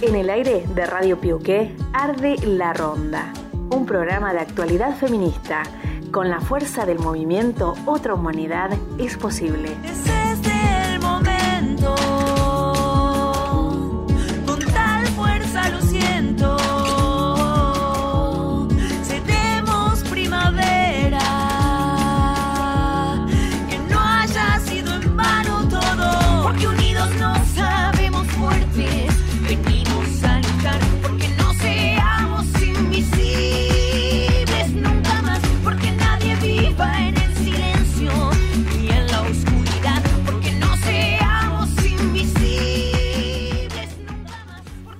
En el aire de Radio Piuqué arde La Ronda, un programa de actualidad feminista. Con la fuerza del movimiento Otra Humanidad es posible.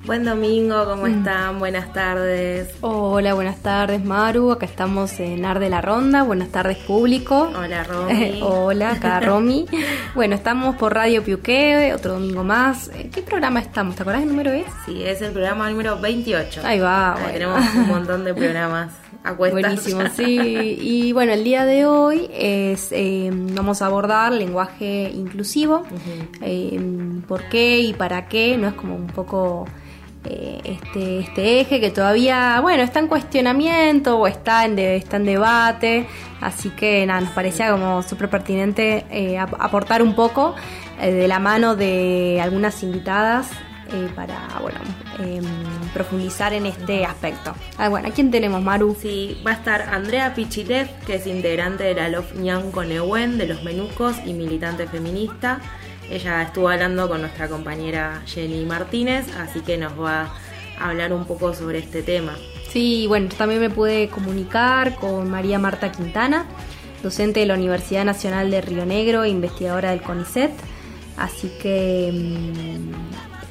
Buen domingo, ¿cómo están? Buenas tardes. Hola, buenas tardes Maru, acá estamos en Ar de la Ronda, buenas tardes público. Hola, Romy. Hola, acá Romy. bueno, estamos por Radio Piuque, otro domingo más. Eh, ¿Qué programa estamos? ¿Te acordás el número es? Sí, es el programa número 28. Ahí va, Ahí bueno. Tenemos un montón de programas a. Buenísimo, sí. Y bueno, el día de hoy es eh, vamos a abordar lenguaje inclusivo. Eh, ¿Por qué y para qué? No es como un poco eh, este, este eje que todavía, bueno, está en cuestionamiento o está en, de- está en debate. Así que nada, nos parecía como súper pertinente eh, ap- aportar un poco eh, de la mano de algunas invitadas para, bueno, em, profundizar en este aspecto. Ah, bueno, ¿a quién tenemos, Maru? Sí, va a estar Andrea Pichilev, que es integrante de la LOF Ñanco Nehuen de los Menucos y militante feminista. Ella estuvo hablando con nuestra compañera Jenny Martínez, así que nos va a hablar un poco sobre este tema. Sí, bueno, yo también me pude comunicar con María Marta Quintana, docente de la Universidad Nacional de Río Negro e investigadora del CONICET. Así que, mm,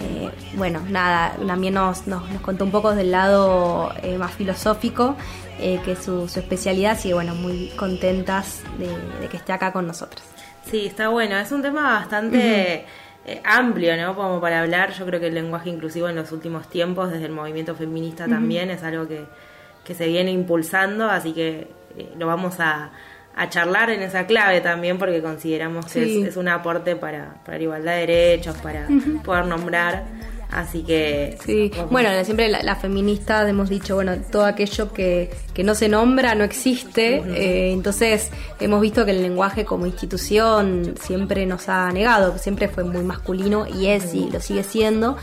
eh, bueno, nada, también nos, nos, contó un poco del lado eh, más filosófico, eh, que es su, su especialidad, así que, bueno, muy contentas de, de que esté acá con nosotros. Sí, está bueno. Es un tema bastante eh, amplio, ¿no? Como para hablar. Yo creo que el lenguaje inclusivo en los últimos tiempos, desde el movimiento feminista también, es algo que, que se viene impulsando, así que eh, lo vamos a, a charlar en esa clave también, porque consideramos que es, es un aporte para, para la igualdad de derechos, para poder nombrar. Así que. Sí, bueno, siempre la- las feministas hemos dicho, bueno, todo aquello que, que no se nombra no existe, eh, entonces hemos visto que el lenguaje como institución siempre nos ha negado, que siempre fue muy masculino y es y lo sigue siendo.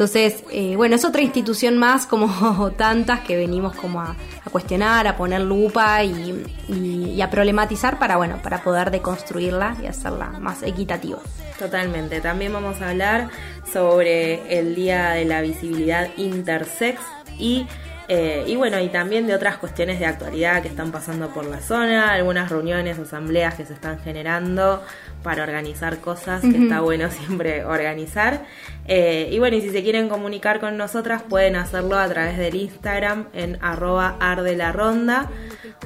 Entonces, eh, bueno, es otra institución más como tantas que venimos como a, cuestionar, a poner lupa y a problematizar para, bueno, para poder deconstruirla y hacerla más equitativa. Totalmente. También vamos a hablar sobre el Día de la Visibilidad Intersex y, eh, y bueno, y también de otras cuestiones de actualidad que están pasando por la zona, algunas reuniones, asambleas que se están generando para organizar cosas que está bueno siempre organizar. Eh, y bueno, y si se quieren comunicar con nosotras pueden hacerlo a través del Instagram en arroba ardelaronda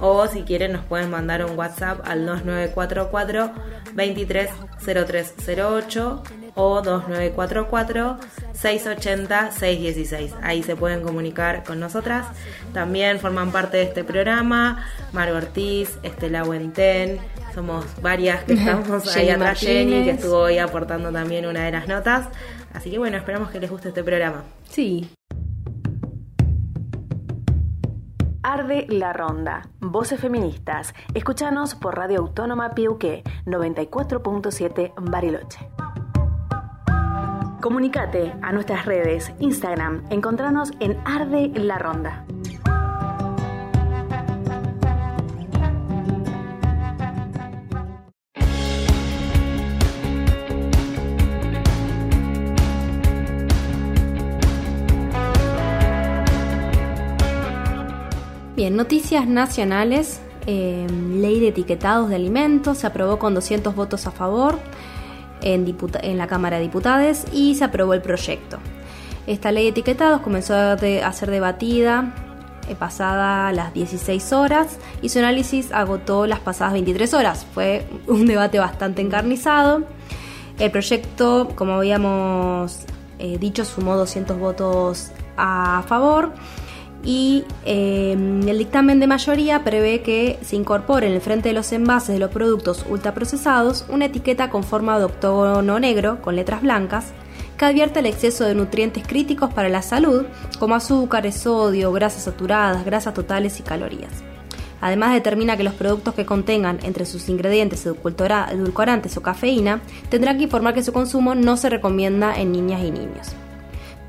o si quieren nos pueden mandar un WhatsApp al 2944 230308 o 2944 680 616. Ahí se pueden comunicar con nosotras. También forman parte de este programa Mario Ortiz, Estela Huenten, somos varias que estamos ahí atrás, Jenny, que estuvo hoy aportando también una de las notas. Así que bueno, esperamos que les guste este programa. Sí. Arde la Ronda. Voces feministas. Escúchanos por Radio Autónoma Piuqué 94.7 Bariloche. Comunicate a nuestras redes, Instagram, encontranos en Arde la Ronda. Bien, noticias nacionales. Eh, ley de etiquetados de alimentos se aprobó con 200 votos a favor en, la Cámara de Diputados y se aprobó el proyecto. Esta ley de etiquetados comenzó a ser debatida eh, pasada las 16 horas y su análisis agotó las pasadas 23 horas. Fue un debate bastante encarnizado. El proyecto, como habíamos eh, dicho, sumó 200 votos a favor y eh, el dictamen de mayoría prevé que se incorpore en el frente de los envases de los productos ultraprocesados una etiqueta con forma de octógono negro con letras blancas que advierte el exceso de nutrientes críticos para la salud, como azúcares, sodio, grasas saturadas, grasas totales y calorías. Además determina que los productos que contengan entre sus ingredientes edulcorantes o cafeína tendrán que informar que su consumo no se recomienda en niñas y niños.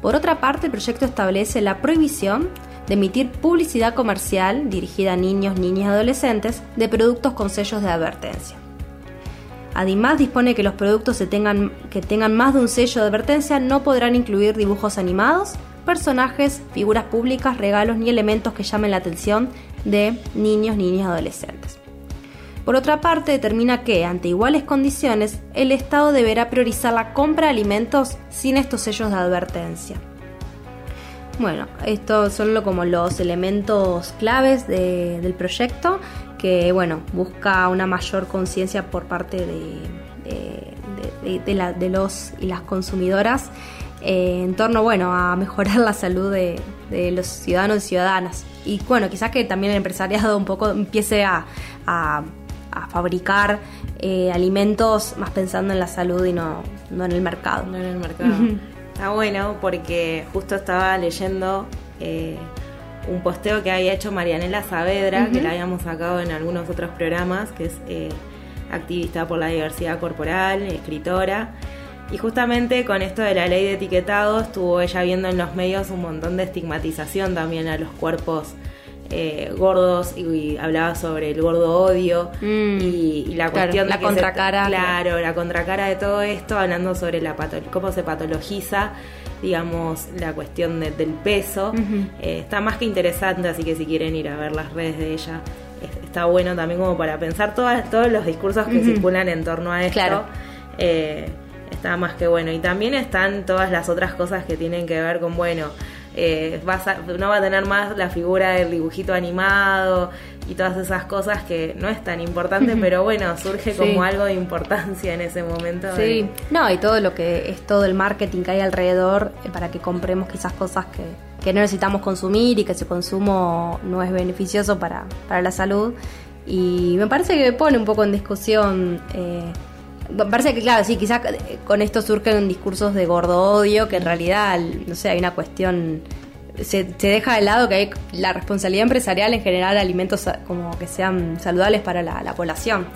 Por otra parte, el proyecto establece la prohibición de emitir publicidad comercial dirigida a niños, niñas y adolescentes de productos con sellos de advertencia. Además, dispone que los productos que tengan, que tengan más de un sello de advertencia no podrán incluir dibujos animados, personajes, figuras públicas, regalos ni elementos que llamen la atención de niños, niñas y adolescentes. Por otra parte, determina que, ante iguales condiciones, el Estado deberá priorizar la compra de alimentos sin estos sellos de advertencia. Bueno, estos son como los elementos claves del proyecto que, bueno, busca una mayor conciencia por parte de, de, los y las consumidoras eh, en torno, bueno, a mejorar la salud de, los ciudadanos y ciudadanas. Y bueno, quizás que también el empresariado un poco empiece a, a, fabricar eh, alimentos más pensando en la salud y no, no en el mercado. No en el mercado. Está bueno porque justo estaba leyendo eh, un posteo que había hecho Marianela Saavedra, que la habíamos sacado en algunos otros programas, que es eh, activista por la diversidad corporal, escritora. Y justamente con esto de la ley de etiquetado estuvo ella viendo en los medios un montón de estigmatización también a los cuerpos eh, gordos y, hablaba sobre el gordo odio mm. y, la cuestión la contracara claro. la contracara de todo esto hablando sobre la cómo se patologiza digamos la cuestión del peso eh, está más que interesante así que si quieren ir a ver las redes de ella está bueno también como para pensar todas, todos los discursos que circulan en torno a esto. Eh, está más que bueno. Y también están todas las otras cosas que tienen que ver con bueno eh, no va a tener más la figura del dibujito animado y todas esas cosas que no es tan importante, pero bueno, surge como algo de importancia en ese momento. Sí, no, y todo lo que es todo el marketing que hay alrededor eh, para que compremos quizás cosas que, que no necesitamos consumir y que ese consumo no es beneficioso para, para la salud. Y me parece que pone un poco en discusión eh, parece que, claro, sí, quizás con esto surgen discursos de gordo odio, que en realidad, no sé, hay una cuestión. Se, deja de lado que hay la responsabilidad empresarial en generar alimentos como que sean saludables para la, población.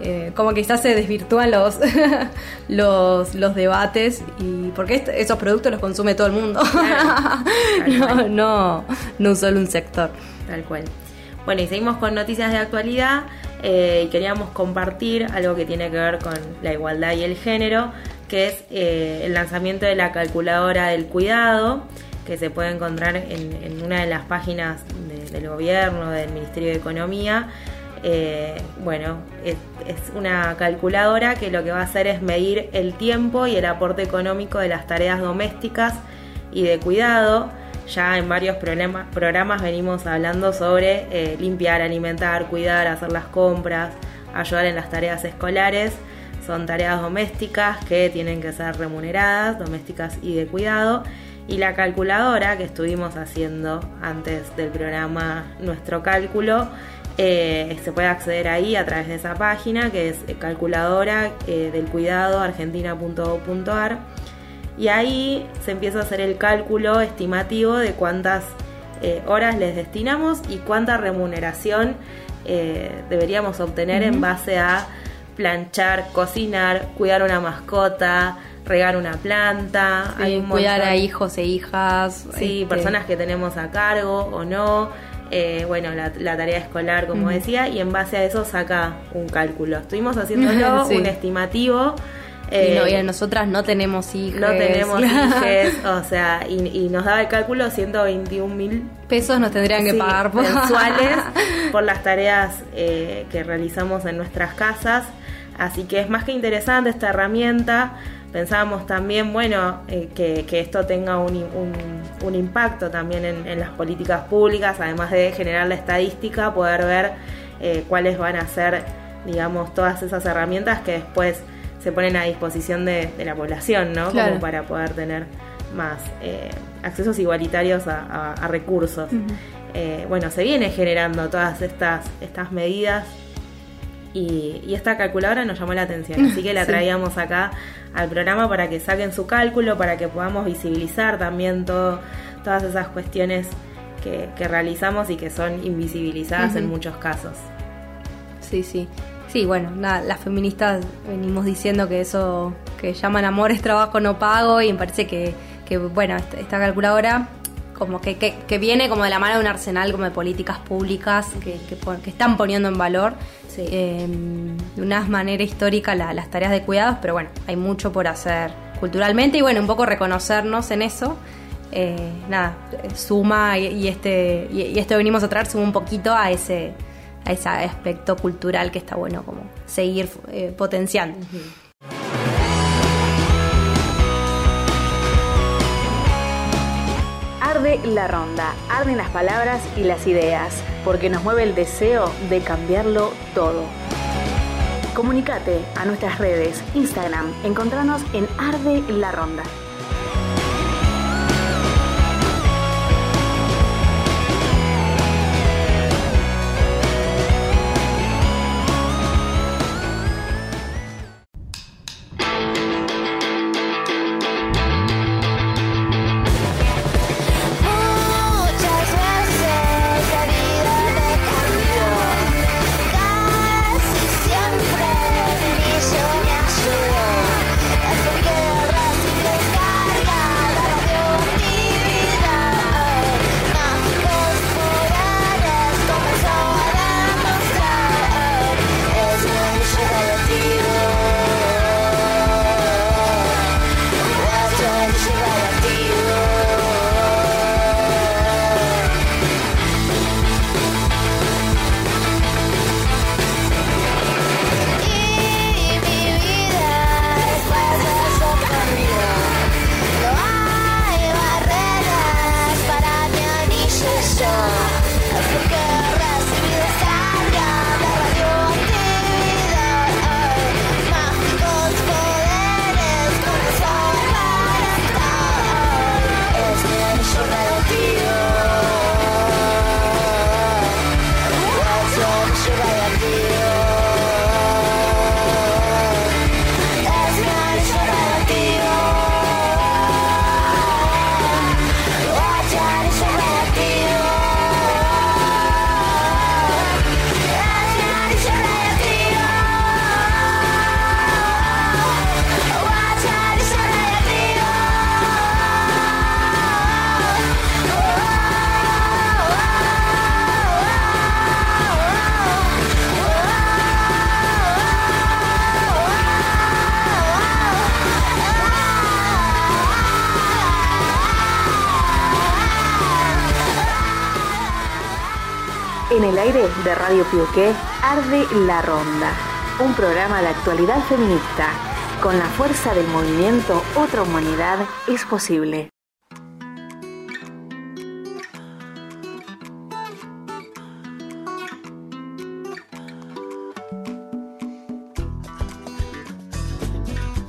Eh, como que quizás se desvirtúan los, los, los debates y porque esos productos los consume todo el mundo, no, no, no solo un sector. Tal cual. Bueno, y seguimos con noticias de actualidad eh, y queríamos compartir algo que tiene que ver con la igualdad y el género, que es eh, el lanzamiento de la calculadora del cuidado, que se puede encontrar en, una de las páginas del gobierno, del Ministerio de Economía. Eh, bueno, es, una calculadora que lo que va a hacer es medir el tiempo y el aporte económico de las tareas domésticas y de cuidado ya en varios programas venimos hablando sobre eh, limpiar, alimentar, cuidar, hacer las compras, ayudar en las tareas escolares. Son tareas domésticas que tienen que ser remuneradas, domésticas y de cuidado. Y la calculadora que estuvimos haciendo antes del programa Nuestro Cálculo, eh, se puede acceder ahí a través de esa página que es calculadora eh, del cuidado argentina.gov.ar y ahí se empieza a hacer el cálculo estimativo de cuántas eh, horas les destinamos y cuánta remuneración eh, deberíamos obtener en base a planchar, cocinar, cuidar una mascota, regar una planta, cuidar a hijos e hijas, sí, este, personas que tenemos a cargo o no. Eh, bueno, la, tarea escolar, como decía, y en base a eso saca un cálculo. Estuvimos haciéndolo, un estimativo y, no, nosotras no tenemos hijos. No tenemos hijos, o sea, y, nos daba el cálculo 121 mil pesos nos tendrían que pagar por... mensuales por las tareas eh, que realizamos en nuestras casas. Así que es más que interesante esta herramienta. Pensábamos también, bueno, eh, que, esto tenga un, un, impacto también en, las políticas públicas, además de generar la estadística, poder ver eh, cuáles van a ser, digamos, todas esas herramientas que después se ponen a disposición de, la población, ¿no? Como para poder tener más eh, accesos igualitarios a, recursos. Eh, bueno, se viene generando todas estas, estas medidas Y, y esta calculadora nos llamó la atención, así que la Sí. traíamos acá al programa para que saquen su cálculo, para que podamos visibilizar también todo, todas esas cuestiones que, que realizamos y que son invisibilizadas en muchos casos. Sí, sí. Sí, bueno, nada, las feministas venimos diciendo que eso que llaman amor es trabajo no pago y me parece que, que, bueno, esta, esta calculadora como que, que, que viene como de la mano de un arsenal como de políticas públicas que, están poniendo en valor Sí. eh, de una manera histórica la- las tareas de cuidados, pero bueno, hay mucho por hacer culturalmente y bueno, un poco reconocernos en eso. eh, nada, suma y, y este y, y esto venimos a traer suma un poquito a ese a ese aspecto cultural que está bueno como seguir eh, potenciando. Arde la ronda, arden las palabras y las ideas, porque nos mueve el deseo de cambiarlo todo. Comunicate a nuestras redes, Instagram, encontranos en Arde la ronda. Radio Pioqué, Arde la Ronda, un programa de actualidad feminista. Con la fuerza del movimiento Otra Humanidad es posible.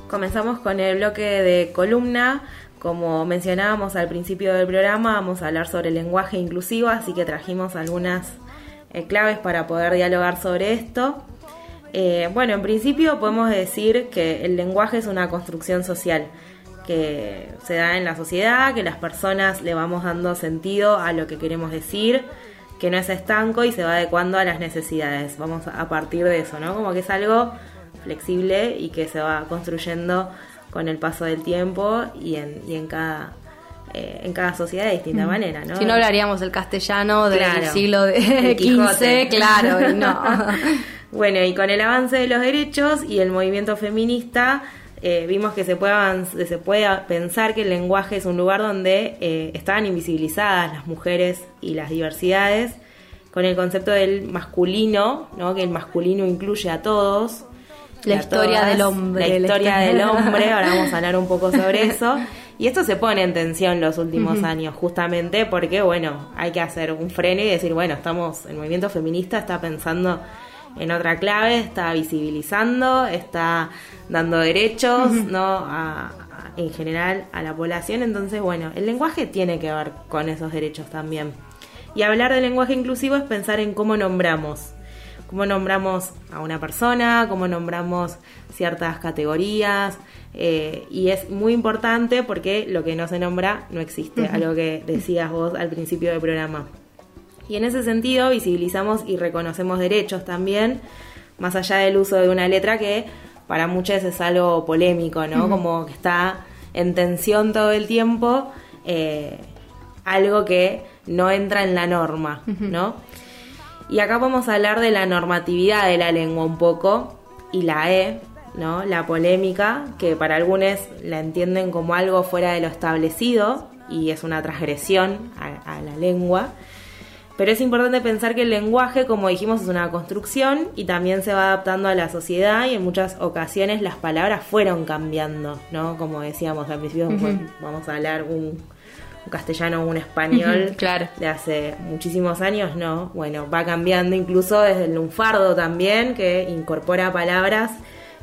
Comenzamos con el bloque de columna. Como mencionábamos al principio del programa, vamos a hablar sobre el lenguaje inclusivo, así que trajimos algunas eh, claves para poder dialogar sobre esto. Eh, bueno, en principio podemos decir que el lenguaje es una construcción social que se da en la sociedad, que las personas le vamos dando sentido a lo que queremos decir, que no es estanco y se va adecuando a las necesidades. Vamos a partir de eso, ¿no? Como que es algo flexible y que se va construyendo con el paso del tiempo y en, y en cada eh, en cada sociedad de distinta manera, ¿no? Si no hablaríamos del castellano del Claro, siglo de el. XV, claro, y no. Bueno, y con el avance de los derechos y el movimiento feminista, eh, vimos que se puede, se puede pensar que el lenguaje es un lugar donde eh, estaban invisibilizadas las mujeres y las diversidades, con el concepto del masculino, ¿no? que el masculino incluye a todos. La a historia todas, del hombre, La historia- del hombre, ahora vamos a hablar un poco sobre eso. Y esto se pone en tensión los últimos años, justamente porque, bueno, hay que hacer un freno y decir, bueno, estamos, el movimiento feminista está pensando en otra clave, está visibilizando, está dando derechos, ¿no? A- a- en general a la población. Entonces, bueno, el lenguaje tiene que ver con esos derechos también. Y hablar de lenguaje inclusivo es pensar en cómo nombramos. Cómo nombramos a una persona, cómo nombramos ciertas categorías, eh, y es muy importante porque lo que no se nombra no existe, algo que decías vos al principio del programa. Y en ese sentido visibilizamos y reconocemos derechos también, más allá del uso de una letra que para muchos es algo polémico, ¿no? Como que está en tensión todo el tiempo, eh, algo que no entra en la norma, ¿no? Y acá vamos a hablar de la normatividad de la lengua un poco y la E, ¿no? La polémica, que para algunos la entienden como algo fuera de lo establecido y es una transgresión a, a la lengua. Pero es importante pensar que el lenguaje, como dijimos, es una construcción y también se va adaptando a la sociedad y en muchas ocasiones las palabras fueron cambiando, ¿no? Como decíamos al principio, vamos a hablar un, un castellano o un español claro. de hace muchísimos años, no. Bueno, va cambiando incluso desde el lunfardo también, que incorpora palabras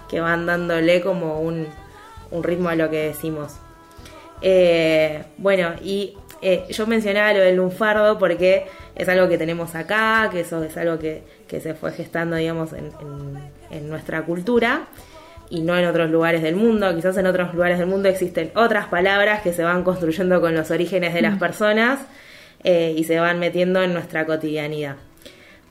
que van dándole como un, un ritmo a lo que decimos. Eh, bueno, y eh, yo mencionaba lo del lunfardo porque es algo que tenemos acá, que eso es algo que, que se fue gestando, digamos, en, en- en nuestra cultura y no en otros lugares del mundo. Quizás en otros lugares del mundo existen otras palabras que se van construyendo con los orígenes de las personas eh, y se van metiendo en nuestra cotidianidad.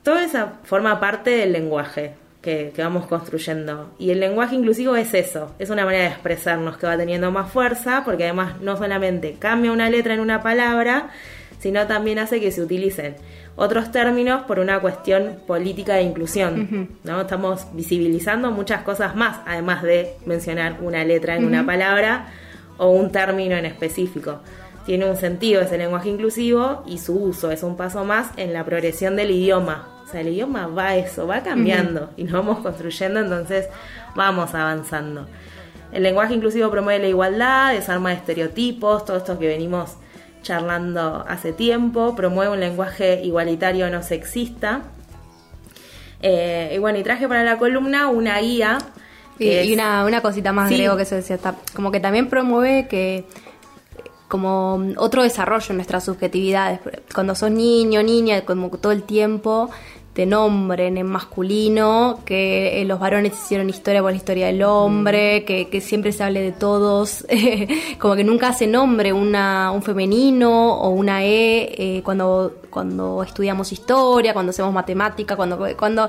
Todo eso forma parte del lenguaje que, que vamos construyendo. Y el lenguaje inclusivo es eso, es una manera de expresarnos que va teniendo más fuerza, porque además no solamente cambia una letra en una palabra, sino también hace que se utilicen otros términos por una cuestión política de inclusión. ¿no? Estamos visibilizando muchas cosas más, además de mencionar una letra en una palabra o un término en específico. Tiene un sentido ese lenguaje inclusivo y su uso es un paso más en la progresión del idioma. O sea, el idioma va a eso, va cambiando y nos vamos construyendo, entonces vamos avanzando. El lenguaje inclusivo promueve la igualdad, desarma estereotipos, todo esto que venimos charlando hace tiempo, promueve un lenguaje igualitario no sexista. Eh, y bueno, y traje para la columna una guía. Y, una, una cosita más, Sí. Grego, que eso decía, como que también promueve que como otro desarrollo en nuestras subjetividades. Cuando sos niño, niña, como todo el tiempo te nombren en masculino, que eh, los varones hicieron historia por la historia del hombre, que, que siempre se hable de todos, como que nunca se nombre una, un femenino o una E eh, cuando, cuando estudiamos historia, cuando hacemos matemática, cuando, cuando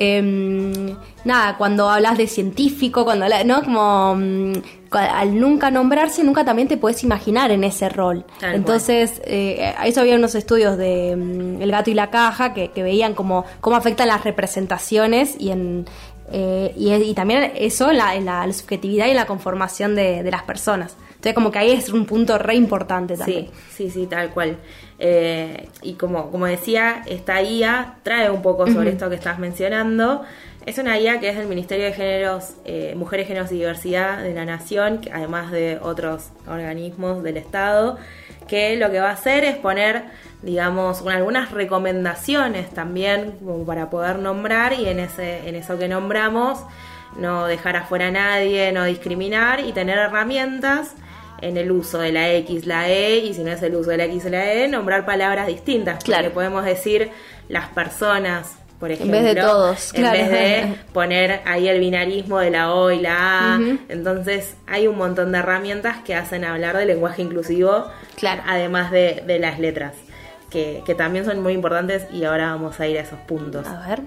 Em, nada, cuando hablas de científico, cuando habla- ¿no? Como mm, al nunca nombrarse, nunca también te puedes imaginar en ese rol. Tal Entonces, eh, a eso había unos estudios de mm, El gato y la caja que, que veían cómo, cómo afectan las representaciones y en eh, y, y también eso en la, en la- la subjetividad y en la conformación de, de las personas. Entonces, como que ahí es un punto re importante también. Sí, sí, sí, tal cual. Eh, y como, como decía, esta guía trae un poco sobre esto que estás mencionando. Es una guía que es del Ministerio de Géneros, eh, Mujeres, Géneros y Diversidad de la Nación, que además de otros organismos del Estado, que lo que va a hacer es poner, digamos, un- algunas recomendaciones también como para poder nombrar y en, ese, en eso que nombramos no dejar afuera a nadie, no discriminar y tener herramientas en el uso de la X, la E, y si no es el uso de la X la E, nombrar palabras distintas. Claro. Porque podemos decir las personas, por En vez de todos, En claro. vez de poner ahí el binarismo de la O y la A. Entonces hay un montón de herramientas que hacen hablar del lenguaje inclusivo, Claro. además de, de las letras, que, que también son muy importantes y ahora vamos a ir a esos puntos. A ver.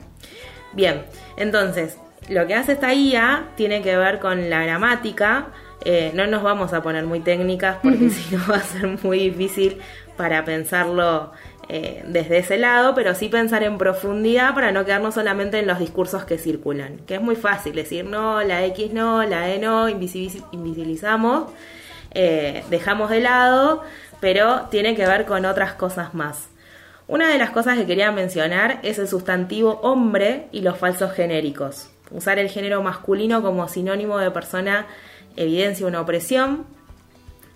Bien, entonces, lo que hace esta guía tiene que ver con la gramática. Eh, no nos vamos a poner muy técnicas porque si no va a ser muy difícil para pensarlo eh, desde ese lado, pero sí pensar en profundidad para no quedarnos solamente en los discursos que circulan, que es muy fácil decir no, la X no, la E no, invisibiliz- invisibilizamos, eh, dejamos de lado, pero tiene que ver con otras cosas más. Una de las cosas que quería mencionar es el sustantivo hombre y los falsos genéricos. Usar el género masculino como sinónimo de persona evidencia una opresión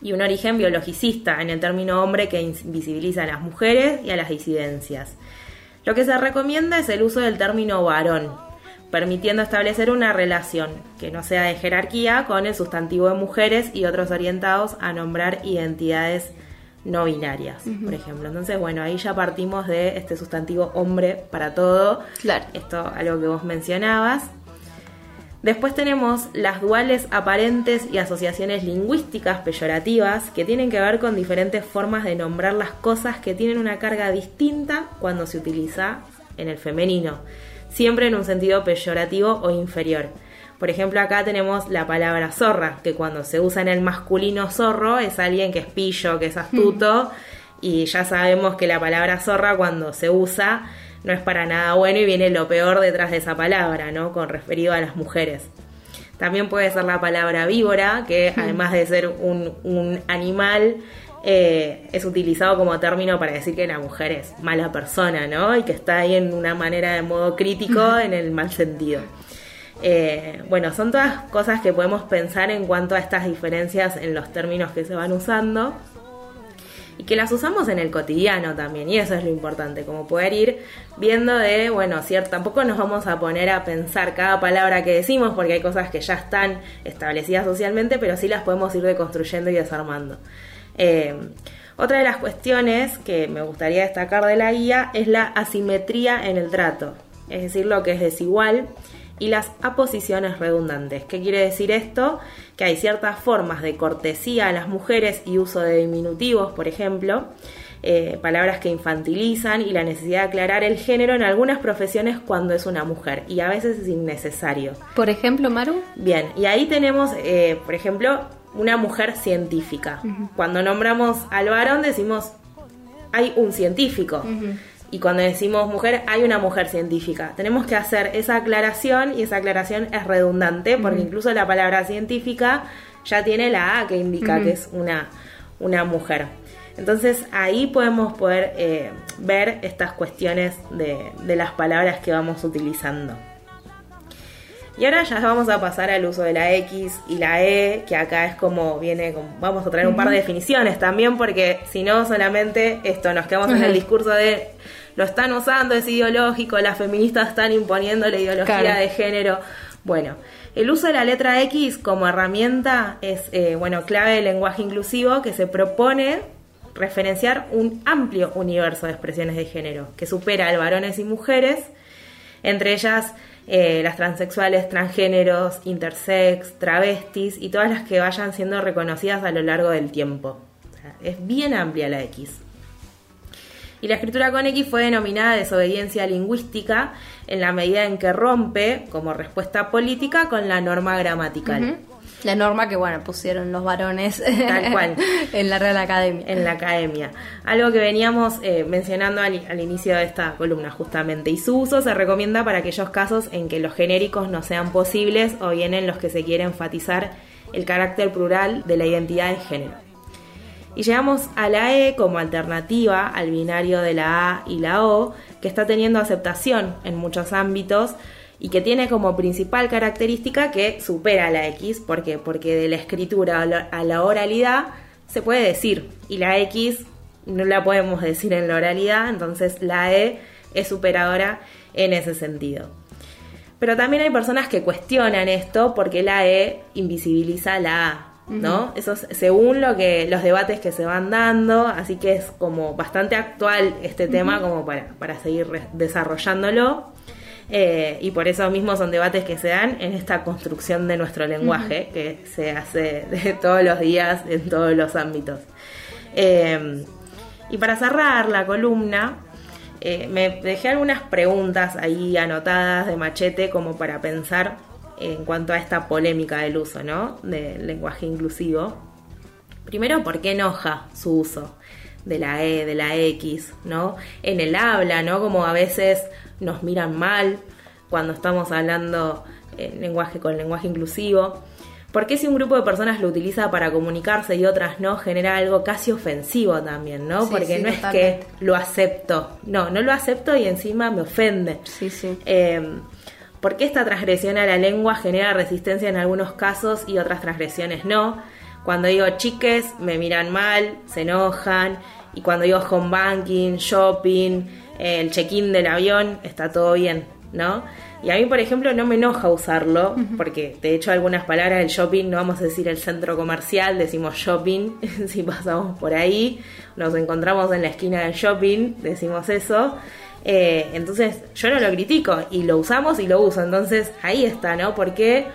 y un origen biologicista en el término hombre que invisibiliza a las mujeres y a las disidencias. Lo que se recomienda es el uso del término varón, permitiendo establecer una relación que no sea de jerarquía con el sustantivo de mujeres y otros orientados a nombrar identidades no binarias, por ejemplo. Entonces, bueno, ahí ya partimos de este sustantivo hombre para todo. Claro. Esto, algo que vos mencionabas. Después tenemos las duales aparentes y asociaciones lingüísticas peyorativas que tienen que ver con diferentes formas de nombrar las cosas que tienen una carga distinta cuando se utiliza en el femenino, siempre en un sentido peyorativo o inferior. Por ejemplo, acá tenemos la palabra zorra, que cuando se usa en el masculino zorro es alguien que es pillo, que es astuto, y ya sabemos que la palabra zorra cuando se usa no es para nada bueno y viene lo peor detrás de esa palabra, ¿no? Con referido a las mujeres. También puede ser la palabra víbora, que además de ser un, un animal, eh, es utilizado como término para decir que la mujer es mala persona, ¿no? Y que está ahí en una manera de modo crítico en el mal sentido. Eh, bueno, son todas cosas que podemos pensar en cuanto a estas diferencias en los términos que se van usando y que las usamos en el cotidiano también, y eso es lo importante, como poder ir viendo de, bueno, cierto, tampoco nos vamos a poner a pensar cada palabra que decimos, porque hay cosas que ya están establecidas socialmente, pero sí las podemos ir deconstruyendo y desarmando. Eh, otra de las cuestiones que me gustaría destacar de la guía es la asimetría en el trato, es decir, lo que es desigual y las aposiciones redundantes. ¿Qué quiere decir esto? Que hay ciertas formas de cortesía a las mujeres y uso de diminutivos, por ejemplo, eh, palabras que infantilizan y la necesidad de aclarar el género en algunas profesiones cuando es una mujer y a veces es innecesario. Por ejemplo, Maru. Bien, y ahí tenemos, eh, por ejemplo, una mujer científica. Cuando nombramos al varón decimos, hay un científico. Y cuando decimos mujer, hay una mujer científica. Tenemos que hacer esa aclaración y esa aclaración es redundante porque incluso la palabra científica ya tiene la A que indica que es una, una mujer. Entonces ahí podemos poder eh, ver estas cuestiones de, de las palabras que vamos utilizando. Y ahora ya vamos a pasar al uso de la X y la E, que acá es como viene, como- vamos a traer un par de definiciones también, porque si no solamente esto, nos quedamos en el discurso de lo están usando, es ideológico, las feministas están imponiendo la ideología Claro. de género. Bueno, el uso de la letra X como herramienta es, eh, bueno, clave del lenguaje inclusivo que se propone referenciar un amplio universo de expresiones de género, que supera a varones y mujeres, entre ellas eh, las transexuales, transgéneros, intersex, travestis y todas las que vayan siendo reconocidas a lo largo del tiempo. Es bien amplia la X. Y la escritura con X fue denominada desobediencia lingüística en la medida en que rompe, como respuesta política, con la norma gramatical. La norma que, bueno, pusieron los varones Tal cual. en la Real Academia. en la academia. Algo que veníamos eh, mencionando al, al inicio de esta columna justamente. Y su uso se recomienda para aquellos casos en que los genéricos no sean posibles o bien en los que se quiere enfatizar el carácter plural de la identidad de género. Y llegamos a la E como alternativa al binario de la A y la O, que está teniendo aceptación en muchos ámbitos y que tiene como principal característica que supera la X. ¿Por qué? Porque de la escritura a la- a la oralidad se puede decir y la X no la podemos decir en la oralidad, entonces la E es superadora en ese sentido. Pero también hay personas que cuestionan esto porque la E invisibiliza la A, ¿no? Eso es según lo que los debates que se van dando, así que es como bastante actual este tema como para, para seguir desarrollándolo. Eh, y por eso mismo son debates que se dan en esta construcción de nuestro lenguaje que se hace de todos los días en todos los ámbitos. Eh, y para cerrar la columna, eh, me dejé algunas preguntas ahí anotadas de machete como para pensar en cuanto a esta polémica del uso, ¿no? Del lenguaje inclusivo. Primero, ¿por qué enoja su uso de la E, de la X, ¿no? En el habla, ¿no? Como a veces nos miran mal cuando estamos hablando en lenguaje con lenguaje inclusivo. ¿Por qué si un grupo de personas lo utiliza para comunicarse y otras no, genera algo casi ofensivo también, ¿no? Sí, Porque sí, no totalmente. es que lo acepto, no, no lo acepto y encima me ofende. Sí, sí. Eh, ¿Por qué esta transgresión a la lengua genera resistencia en algunos casos y otras transgresiones no? Cuando digo chiques, me miran mal, se enojan. Y cuando digo home banking, shopping, eh, el check-in del avión, está todo bien. ¿no? Y a mí, por ejemplo, no me enoja usarlo, porque de hecho algunas palabras del shopping, no vamos a decir el centro comercial, decimos shopping, si pasamos por ahí, nos encontramos en la esquina del shopping, decimos eso. Eh, entonces yo no lo critico y lo usamos y lo uso, entonces ahí está, ¿no? Porque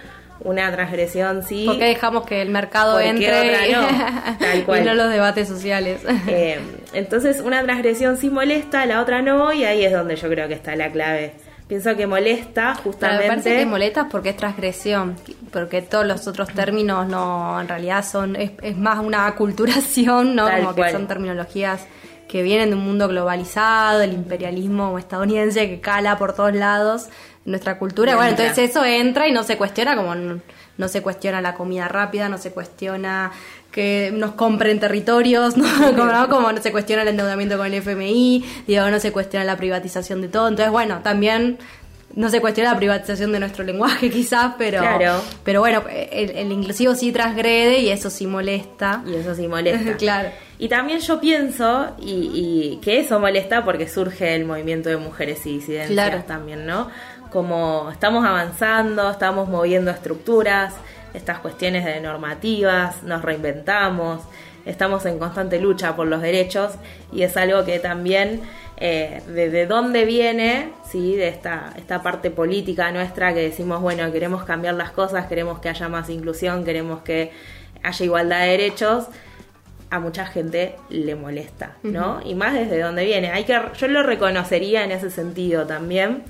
una transgresión sí. ¿Por qué dejamos que el mercado ¿Por qué entre otra no? Tal y cual. no los debates sociales? Eh, entonces una transgresión sí molesta, la otra no, y ahí es donde yo creo que está la clave. Pienso que molesta Pero justamente. me parece que molesta porque es transgresión, porque todos los otros términos no, en realidad son, es, es más una aculturación, ¿no? Tal Como cual. que son terminologías que vienen de un mundo globalizado, el imperialismo estadounidense que cala por todos lados nuestra cultura. Bueno, entonces eso entra y no se cuestiona como no, no se cuestiona la comida rápida, no se cuestiona que nos compren territorios, ¿no? Como, ¿no? Como no se cuestiona el endeudamiento con el FMI, digo, no se cuestiona la privatización de todo. Entonces, bueno, también no se cuestiona la privatización de nuestro lenguaje quizás, pero, Claro. pero bueno, el, el inclusivo sí transgrede y eso sí molesta. Y eso sí molesta. Claro. Y también yo pienso y, y que eso molesta porque surge el movimiento de mujeres y disidencias Claro. también, ¿no? Como estamos avanzando, estamos moviendo estructuras, estas cuestiones de normativas, nos reinventamos, estamos en constante lucha por los derechos y es algo que también eh, de, de dónde viene, ¿sí? de esta, esta parte política nuestra que decimos, bueno, queremos cambiar las cosas, queremos que haya más inclusión, queremos que haya igualdad de derechos, a mucha gente le molesta, ¿no? Y más desde dónde viene. Hay que, yo lo reconocería en ese sentido también.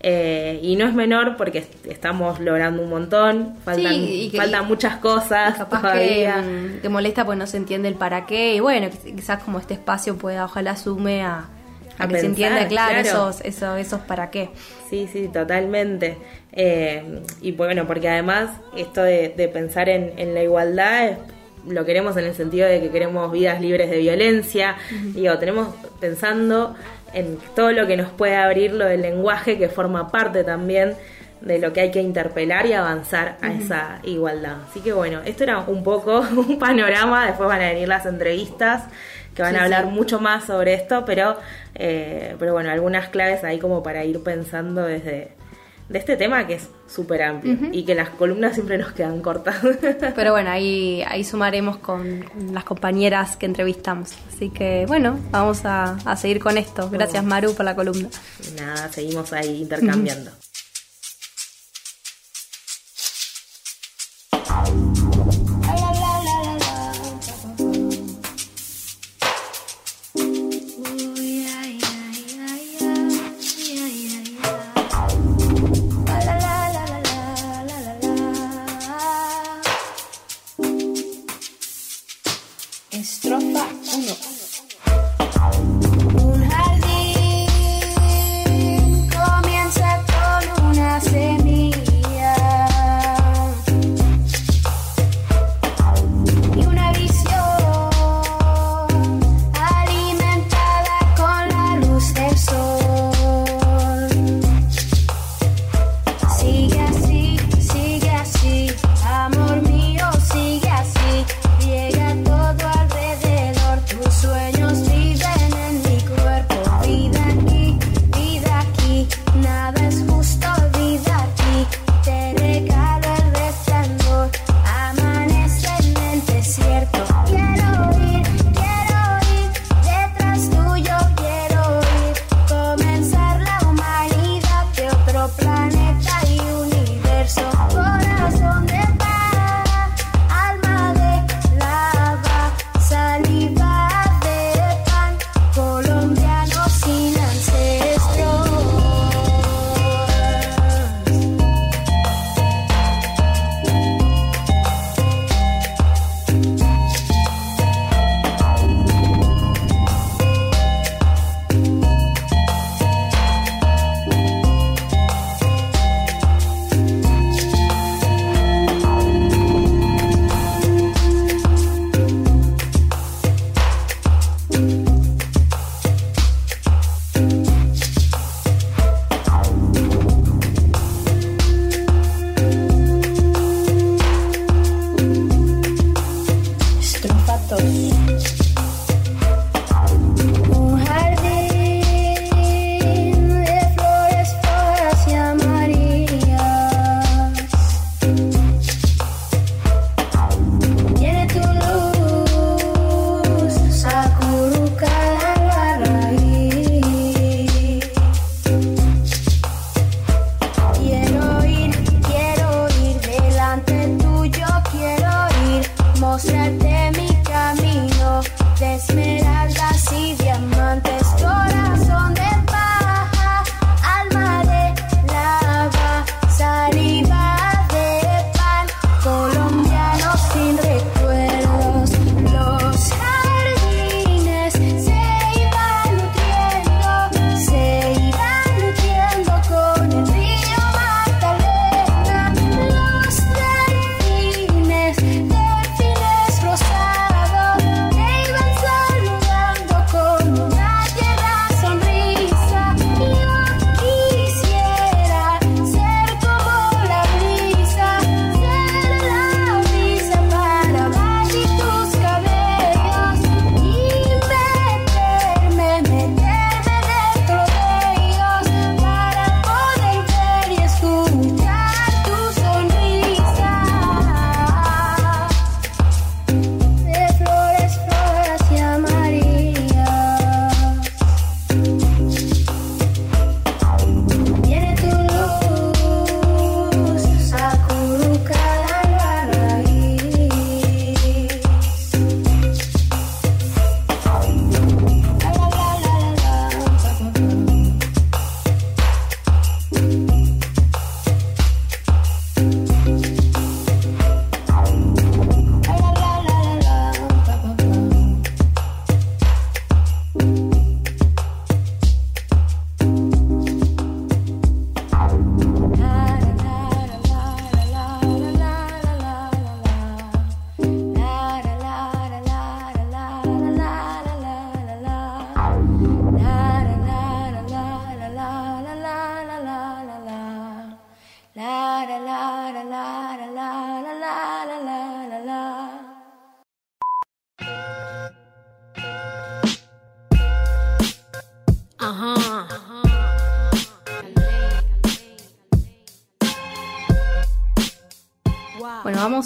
Eh, y no es menor porque est- estamos logrando un montón, faltan, Sí, y que- faltan muchas cosas Capaz que todavía. mm, te molesta pues no se entiende el para qué y bueno, quiz- quizás como este espacio pueda, ojalá sume a, a A que se entienda claro, claro. Esos, esos, esos para qué. Sí, sí, totalmente. Eh, y bueno, porque además esto de, de pensar en, en la igualdad es- lo queremos en el sentido de que queremos vidas libres de violencia. Digo, tenemos pensando en todo lo que nos puede abrir lo del lenguaje que forma parte también de lo que hay que interpelar y avanzar a esa igualdad. Así que bueno, esto era un poco un panorama, después van a venir las entrevistas que van Sí, a hablar sí. mucho más sobre esto, pero, eh, pero bueno, algunas claves ahí como para ir pensando desde de este tema que es súper amplio y que las columnas siempre nos quedan cortas. Pero bueno, ahí, ahí sumaremos con, las compañeras que entrevistamos. Así que bueno, vamos a, a seguir con esto. Gracias Maru por la columna. Nada, seguimos ahí intercambiando.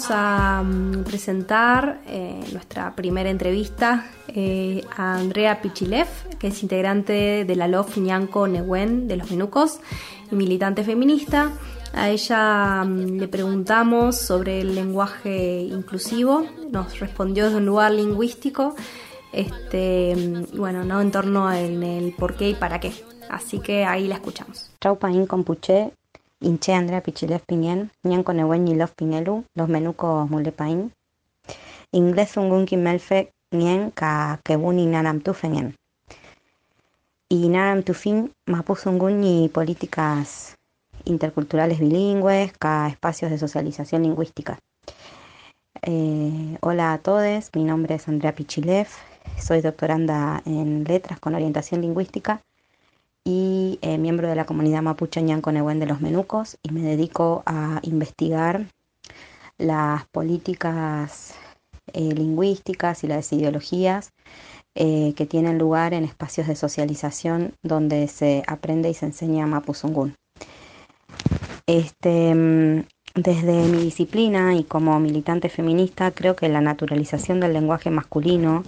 a mm, presentar eh, nuestra primera entrevista eh, a Andrea Pichilev, que es integrante de la LOF Ñanco Nehuen de los Menucos y militante feminista. A ella mm, le preguntamos sobre el lenguaje inclusivo, nos respondió desde un lugar lingüístico, este, mm, bueno, no en torno el por qué y para qué. Así que ahí la escuchamos. Traupain Compuche, Inche Andrea Pichilev Pinien, Ñan Conewen y Love Pinelu, Los Menucos Mulepain, Inglés Ungunki Melfe, Nien Ka Kebuni Nanam Tufengen. Y Nanam Tufin, Mapuzungun y políticas interculturales bilingües, Ka espacios de socialización lingüística. Eh, hola a todos, mi nombre es Andrea Pichilev, soy doctoranda en letras con orientación lingüística y eh, miembro de la comunidad mapuche Ñanconehuen de los Menucos y me dedico a investigar las políticas eh, lingüísticas y las ideologías eh, que tienen lugar en espacios de socialización donde se aprende y se enseña mapuzungún. Este, mm, desde mi disciplina y como militante feminista creo que la naturalización del lenguaje masculino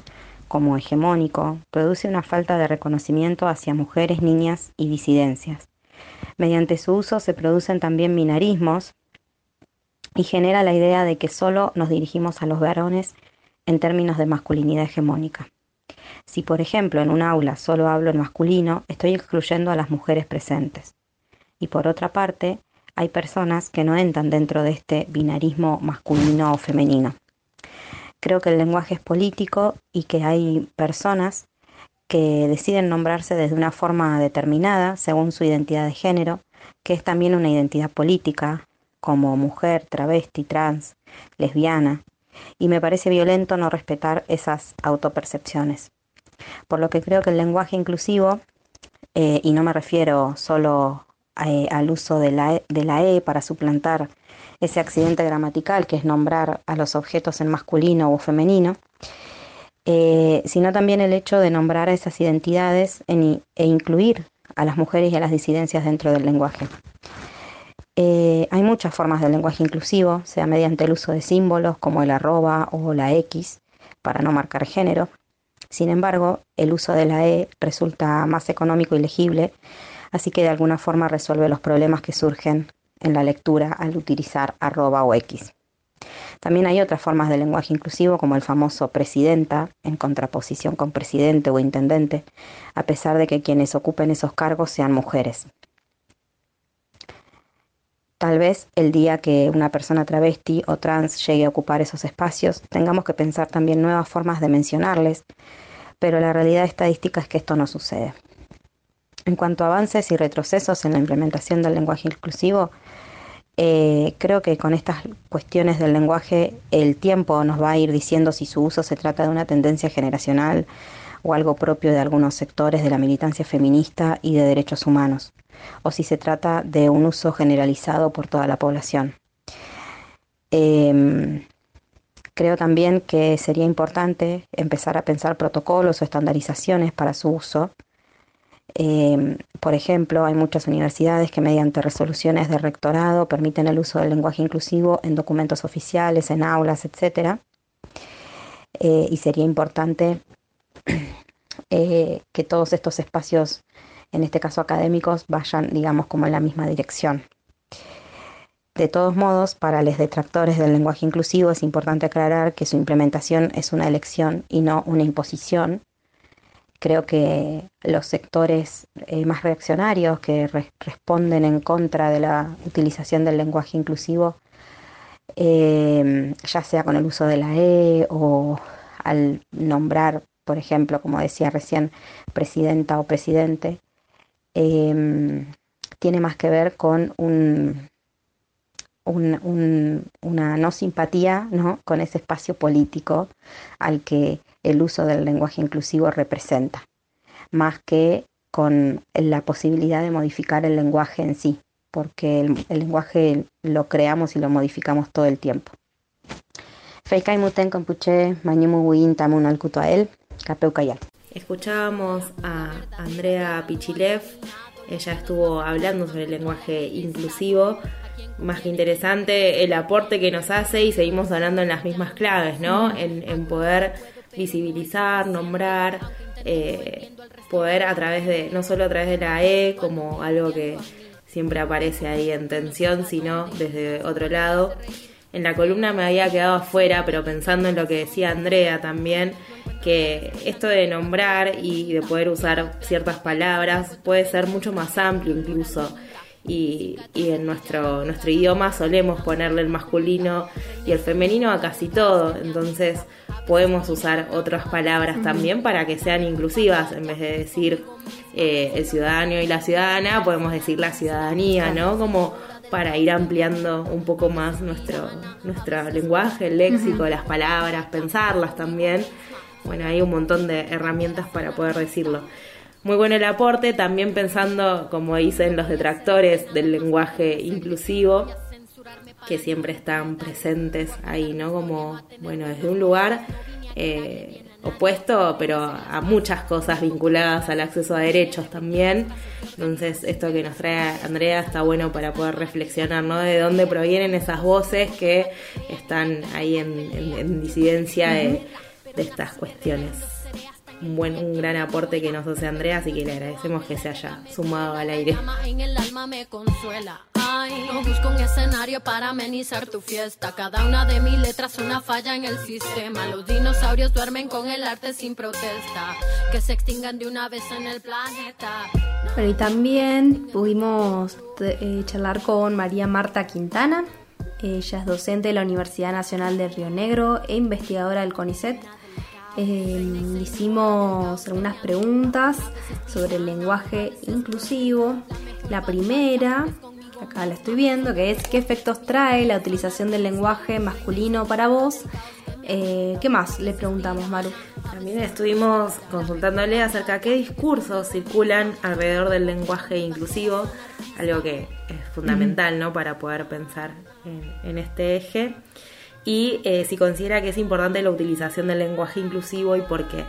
como hegemónico, produce una falta de reconocimiento hacia mujeres, niñas y disidencias. Mediante su uso se producen también binarismos y genera la idea de que solo nos dirigimos a los varones en términos de masculinidad hegemónica. Si, por ejemplo, en un aula solo hablo en masculino, estoy excluyendo a las mujeres presentes. Y por otra parte, hay personas que no entran dentro de este binarismo masculino o femenino. Creo que el lenguaje es político y que hay personas que deciden nombrarse desde una forma determinada según su identidad de género, que es también una identidad política, como mujer, travesti, trans, lesbiana, y me parece violento no respetar esas autopercepciones. Por lo que creo que el lenguaje inclusivo, eh, y no me refiero solo eh, al uso de la, e, de la E para suplantar ese accidente gramatical que es nombrar a los objetos en masculino o femenino, eh, sino también el hecho de nombrar a esas identidades en, e incluir a las mujeres y a las disidencias dentro del lenguaje. Eh, hay muchas formas del lenguaje inclusivo, sea mediante el uso de símbolos como el arroba o la X para no marcar género. Sin embargo, el uso de la E resulta más económico y legible, así que de alguna forma resuelve los problemas que surgen en la lectura al utilizar arroba o X. También hay otras formas de lenguaje inclusivo, como el famoso presidenta, en contraposición con presidente o intendente, a pesar de que quienes ocupen esos cargos sean mujeres. Tal vez el día que una persona travesti o trans llegue a ocupar esos espacios, tengamos que pensar también nuevas formas de mencionarles, pero la realidad estadística es que esto no sucede. En cuanto a avances y retrocesos en la implementación del lenguaje inclusivo, eh, creo que con estas cuestiones del lenguaje el tiempo nos va a ir diciendo si su uso se trata de una tendencia generacional o algo propio de algunos sectores de la militancia feminista y de derechos humanos, o si se trata de un uso generalizado por toda la población. Eh, creo también que sería importante empezar a pensar protocolos o estandarizaciones para su uso eh, por ejemplo, hay muchas universidades que mediante resoluciones de rectorado permiten el uso del lenguaje inclusivo en documentos oficiales, en aulas, etc. Eh, y sería importante eh, que todos estos espacios, en este caso académicos, vayan, digamos, como en la misma dirección. De todos modos, para los detractores del lenguaje inclusivo es importante aclarar que su implementación es una elección y no una imposición Creo que los sectores eh, más reaccionarios que responden en contra de la utilización del lenguaje inclusivo, eh, ya sea con el uso de la E o al nombrar, por ejemplo, como decía recién, presidenta o presidente, eh, tiene más que ver con un, una no simpatía ¿no? con ese espacio político al que el uso del lenguaje inclusivo representa, más que con la posibilidad de modificar el lenguaje en sí, porque el, lenguaje lo creamos y lo modificamos todo el tiempo. Escuchábamos a Andrea Pichilev, ella estuvo hablando sobre el lenguaje inclusivo, más que interesante el aporte que nos hace y seguimos hablando en las mismas claves, ¿no? en poder visibilizar, nombrar, eh, poder a través de, no solo a través de la E como algo que siempre aparece ahí en tensión, sino desde otro lado. En la columna me había quedado afuera, pero pensando en lo que decía Andrea también, que esto de nombrar y de poder usar ciertas palabras puede ser mucho más amplio incluso. Y, y, en nuestro, nuestro idioma solemos ponerle el masculino y el femenino a casi todo. Entonces, podemos usar otras palabras también para que sean inclusivas, en vez de decir eh, el ciudadano y la ciudadana, podemos decir la ciudadanía, ¿no? Como para ir ampliando un poco más nuestro, nuestro lenguaje, el léxico, las palabras, pensarlas también. Bueno, hay un montón de herramientas para poder decirlo. Muy bueno el aporte, también pensando, como dicen los detractores, del lenguaje inclusivo, que siempre están presentes ahí, ¿no? Como, bueno, desde un lugar eh, opuesto, pero a muchas cosas vinculadas al acceso a derechos también. Entonces, esto que nos trae Andrea está bueno para poder reflexionar, ¿no? De dónde provienen esas voces que están ahí en, disidencia de, de estas cuestiones un buen, un gran aporte que nos hace Andrea, así que le agradecemos que se haya sumado al aire. En el alma me consuela. Ay, no busco un escenario para amenizar tu fiesta. Cada una de mis letras una falla en el sistema. Los dinosaurios duermen con el arte sin protesta. Que se extingan de una vez en el planeta. Bueno, y también pudimos eh, charlar con María Marta Quintana. Ella es docente de la Universidad Nacional de Río Negro e investigadora del CONICET eh, hicimos algunas preguntas sobre el lenguaje inclusivo. La primera, que acá la estoy viendo, que es ¿qué efectos trae la utilización del lenguaje masculino para vos? Eh, ¿Qué más le preguntamos, Maru? También estuvimos consultándole acerca de qué discursos circulan alrededor del lenguaje inclusivo, algo que es fundamental ¿no? para poder pensar en este eje y eh, si considera que es importante la utilización del lenguaje inclusivo y por qué.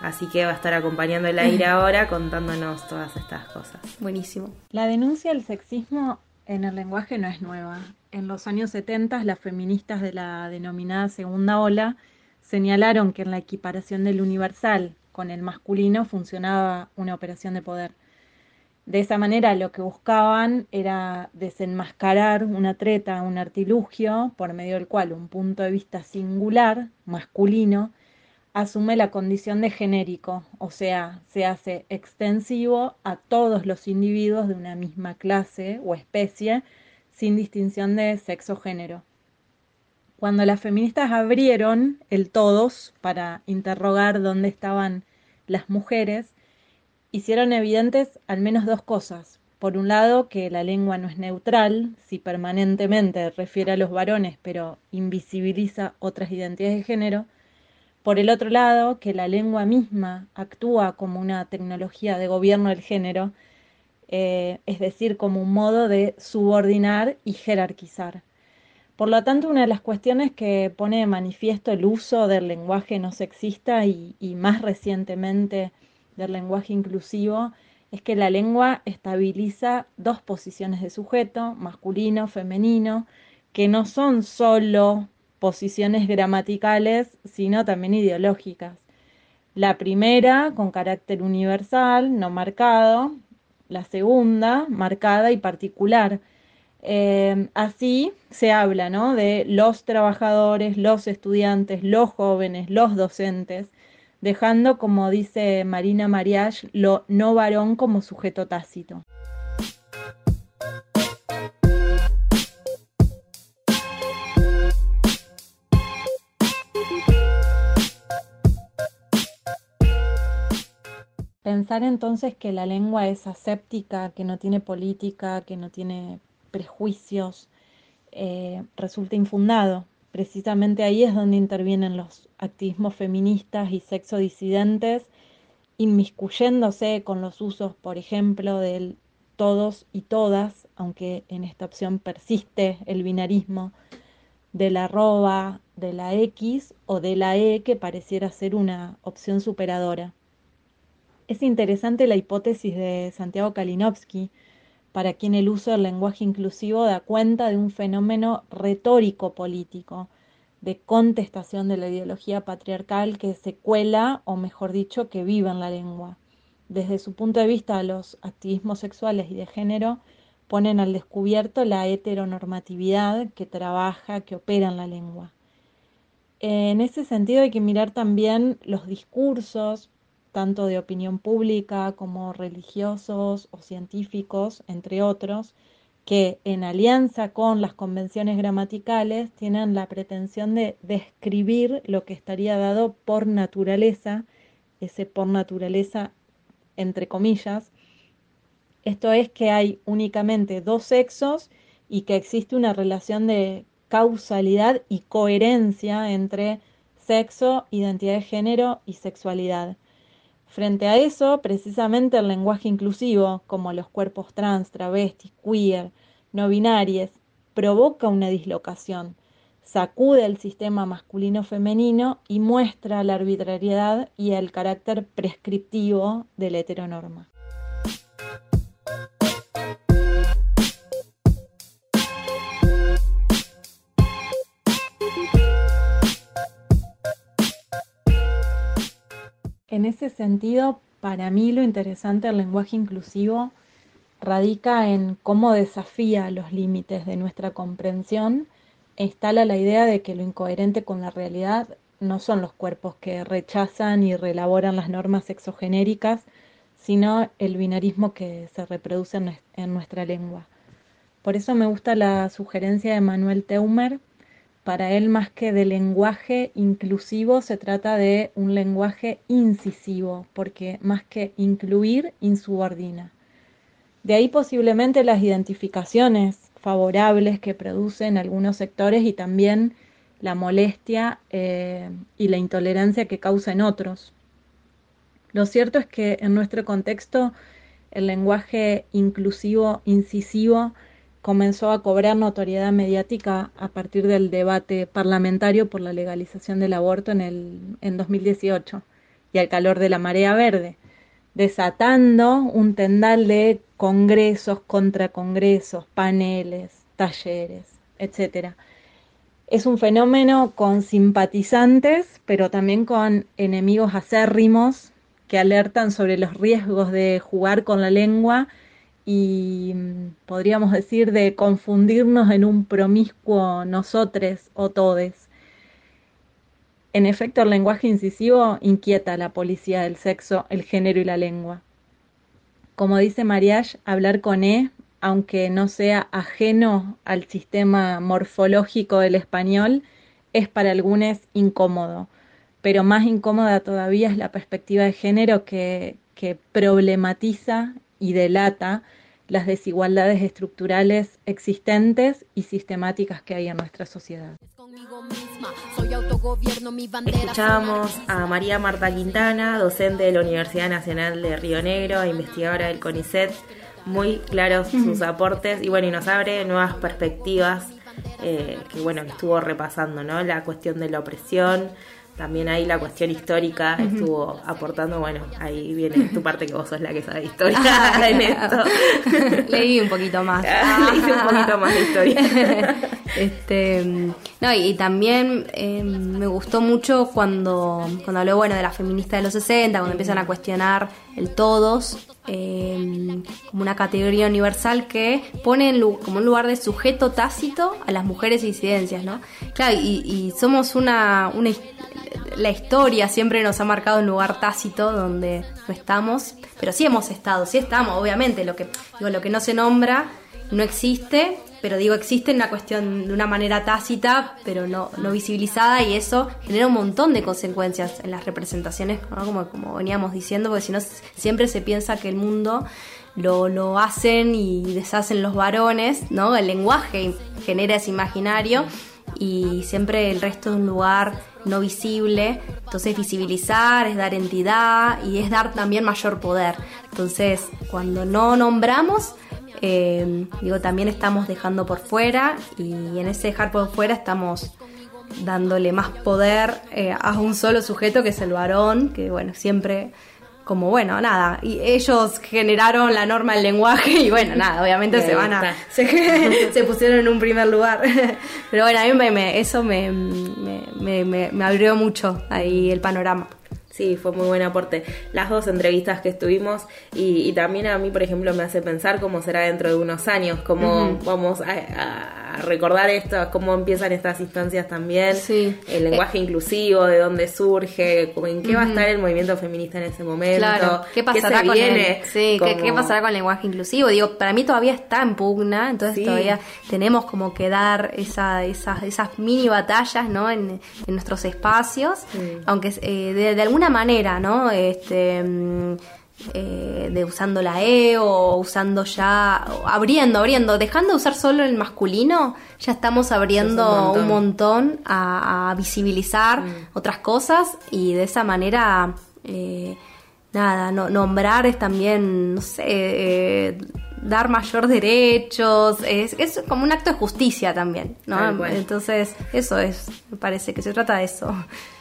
Así que va a estar acompañando el aire ahora contándonos todas estas cosas. Buenísimo. La denuncia del sexismo en el lenguaje no es nueva. En los años 70 las feministas de la denominada segunda ola señalaron que en la equiparación del universal con el masculino funcionaba una operación de poder. De esa manera lo que buscaban era desenmascarar una treta, un artilugio, por medio del cual un punto de vista singular, masculino, asume la condición de genérico, o sea, se hace extensivo a todos los individuos de una misma clase o especie, sin distinción de sexo-género. Cuando las feministas abrieron el todos para interrogar dónde estaban las mujeres, hicieron evidentes al menos dos cosas. Por un lado, que la lengua no es neutral, si permanentemente refiere a los varones, pero invisibiliza otras identidades de género, por el otro lado, que la lengua misma actúa como una tecnología de gobierno del género, eh, es decir, como un modo de subordinar y jerarquizar. Por lo tanto, una de las cuestiones que pone de manifiesto el uso del lenguaje no sexista y, y más recientemente del lenguaje inclusivo es que la lengua estabiliza dos posiciones de sujeto, masculino, femenino, que no son solo posiciones gramaticales, sino también ideológicas. La primera con carácter universal, no marcado, la segunda marcada y particular. Eh, así se habla ¿no? de los trabajadores, los estudiantes, los jóvenes, los docentes, dejando, como dice Marina Mariage, lo no varón como sujeto tácito. Pensar entonces que la lengua es aséptica, que no tiene política, que no tiene prejuicios, eh, resulta infundado. Precisamente ahí es donde intervienen los activismos feministas y sexodisidentes, inmiscuyéndose con los usos, por ejemplo, del todos y todas, aunque en esta opción persiste el binarismo, de la arroba, de la X o de la E, que pareciera ser una opción superadora. Es interesante la hipótesis de Santiago Kalinowski, para quien el uso del lenguaje inclusivo da cuenta de un fenómeno retórico político, de contestación de la ideología patriarcal que se cuela, o mejor dicho, que vive en la lengua. Desde su punto de vista, los activismos sexuales y de género ponen al descubierto la heteronormatividad que trabaja, que opera en la lengua. En ese sentido hay que mirar también los discursos, tanto de opinión pública como religiosos o científicos, entre otros, que en alianza con las convenciones gramaticales tienen la pretensión de describir lo que estaría dado por naturaleza, ese por naturaleza entre comillas, esto es que hay únicamente dos sexos y que existe una relación de causalidad y coherencia entre sexo, identidad de género y sexualidad. Frente a eso, precisamente el lenguaje inclusivo, como los cuerpos trans, travestis, queer, no binarias, provoca una dislocación, sacude el sistema masculino-femenino y muestra la arbitrariedad y el carácter prescriptivo de la heteronorma. En ese sentido, para mí lo interesante del lenguaje inclusivo radica en cómo desafía los límites de nuestra comprensión e instala la idea de que lo incoherente con la realidad no son los cuerpos que rechazan y reelaboran las normas sexogenéricas, sino el binarismo que se reproduce en nuestra lengua. Por eso me gusta la sugerencia de Manuel Teumer para él más que de lenguaje inclusivo se trata de un lenguaje incisivo, porque más que incluir, insubordina. De ahí posiblemente las identificaciones favorables que producen algunos sectores y también la molestia eh, y la intolerancia que causa en otros. Lo cierto es que en nuestro contexto el lenguaje inclusivo, incisivo, comenzó a cobrar notoriedad mediática a partir del debate parlamentario por la legalización del aborto en, el, en 2018 y al calor de la marea verde, desatando un tendal de congresos, contracongresos, paneles, talleres, etc. Es un fenómeno con simpatizantes, pero también con enemigos acérrimos que alertan sobre los riesgos de jugar con la lengua y mm, podríamos decir de confundirnos en un promiscuo nosotres o todes. En efecto, el lenguaje incisivo inquieta a la policía del sexo, el género y la lengua. Como dice Mariage, hablar con E, aunque no sea ajeno al sistema morfológico del español, es para algunos incómodo, pero más incómoda todavía es la perspectiva de género que, que problematiza y delata las desigualdades estructurales existentes y sistemáticas que hay en nuestra sociedad. Escuchábamos a María Marta Quintana, docente de la Universidad Nacional de Río Negro, investigadora del CONICET, muy claros sus aportes y bueno, y nos abre nuevas perspectivas eh, que bueno, estuvo repasando, ¿no? La cuestión de la opresión, también ahí la cuestión histórica estuvo aportando, bueno, ahí viene tu parte que vos sos la que sabe historia en esto. Leí un poquito más. Leí un poquito más de historia. este, no, y, también eh, me gustó mucho cuando, cuando habló, bueno, de la feminista de los 60, cuando empiezan a cuestionar el todos, eh, como una categoría universal que pone como un lugar de sujeto tácito a las mujeres e incidencias, ¿no? Claro, y, y somos una, una la historia siempre nos ha marcado un lugar tácito donde no estamos, pero sí hemos estado, sí estamos, obviamente, lo que, digo, lo que no se nombra no existe, pero digo, existe en una cuestión de una manera tácita, pero no, no visibilizada, y eso genera un montón de consecuencias en las representaciones, como, como veníamos diciendo, porque si no, siempre se piensa que el mundo lo, lo hacen y deshacen los varones, ¿no? El lenguaje genera ese imaginario y siempre el resto de un lugar no visible. Entonces visibilizar es dar entidad y es dar también mayor poder. Entonces cuando no nombramos, eh, digo, también estamos dejando por fuera y en ese dejar por fuera estamos dándole más poder eh, a un solo sujeto que es el varón, que bueno, siempre como bueno, nada, y ellos generaron la norma del lenguaje y bueno, nada, obviamente se van a, se, pusieron en un primer lugar. Pero bueno, a mí me, eso me, me, me abrió mucho ahí el panorama. Sí, fue muy buen aporte. Las dos entrevistas que estuvimos y, también a mí, por ejemplo, me hace pensar cómo será dentro de unos años, cómo vamos a, recordar esto, cómo empiezan estas instancias también, el lenguaje inclusivo, de dónde surge, en qué va a estar el movimiento feminista en ese momento, claro. ¿Qué pasará con el, sí, ¿qué, pasará con el lenguaje inclusivo? Digo, para mí todavía está en pugna, entonces todavía tenemos como que dar esa, esas, esas mini batallas, ¿no? En, nuestros espacios, aunque eh, de, de alguna manera, ¿no? Este, mm, eh, de usando la E o usando ya, abriendo, abriendo, dejando de usar solo el masculino, ya estamos abriendo un montón, a, visibilizar mm. otras cosas y de esa manera, eh, nada, no, nombrar es también, no sé, eh, dar mayor derechos, es, es como un acto de justicia también, ¿no? Entonces, eso es, me parece que se trata de eso.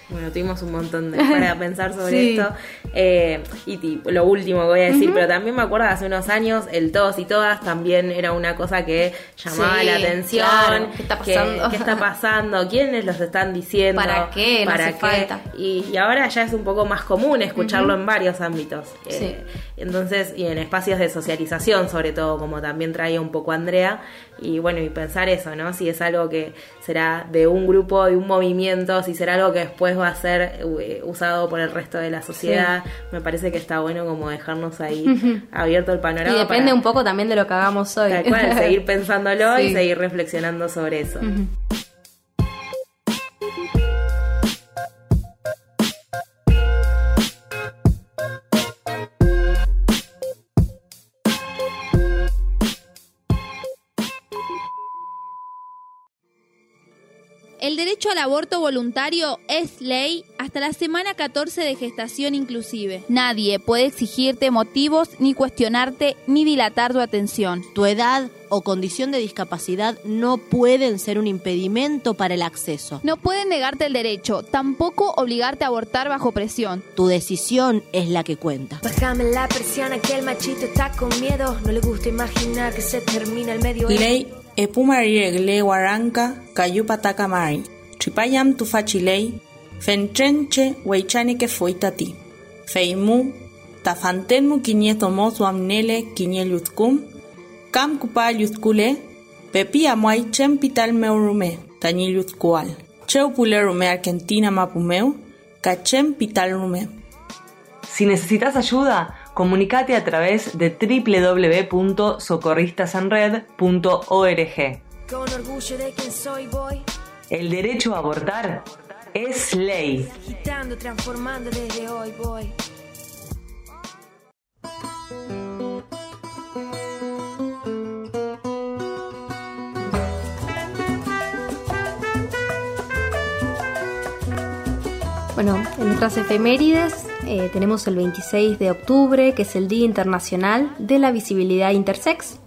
Bueno, tuvimos un montón de para pensar sobre esto. Eh, y lo último que voy a decir, pero también me acuerdo hace unos años, el todos y todas también era una cosa que llamaba la atención. ¿Qué está pasando? ¿Qué, está pasando? ¿Quiénes los están diciendo? ¿Para qué? ¿Para qué? Y, ahora ya es un poco más común escucharlo en varios ámbitos. Eh, entonces, y en espacios de socialización, sobre todo, como también traía un poco Andrea. Y bueno, y pensar eso, ¿no? Si es algo que será de un grupo, de un movimiento, si será algo que después va a ser eh, usado por el resto de la sociedad. Me parece que está bueno como dejarnos ahí abierto el panorama. Y depende un poco también de lo que hagamos hoy. Tal cual, seguir pensándolo y seguir reflexionando sobre eso. Derecho al aborto voluntario es ley hasta la semana 14 de gestación inclusive. Nadie puede exigirte motivos ni cuestionarte ni dilatar tu atención. Tu edad o condición de discapacidad no pueden ser un impedimento para el acceso. No pueden negarte el derecho, tampoco obligarte a abortar bajo presión. Tu decisión es la que cuenta. Bájame la presión, que el machito está con miedo. No le gusta imaginar que se termina el medio. Ley epumariregle waranka kayupataka mari. Chipayam tufachilei, fentrenche weichani que foitati. Feimu, tafantenmu quinieto mozu amnele quinielutzcum, Kam kupa yuskule, pepi amuay chempital meurume, tañi yuskual. Cheu pulerume Argentina mapumeu, cachem pital rume. Si necesitas ayuda, comunicate a través de www.socorristasanred.org. Con orgullo de quien soy, voy El derecho a abortar es ley. agitando, transformando desde hoy, voy. Bueno, en nuestras efemérides eh, tenemos el 26 de octubre, que es el Día Internacional de la Visibilidad Intersex.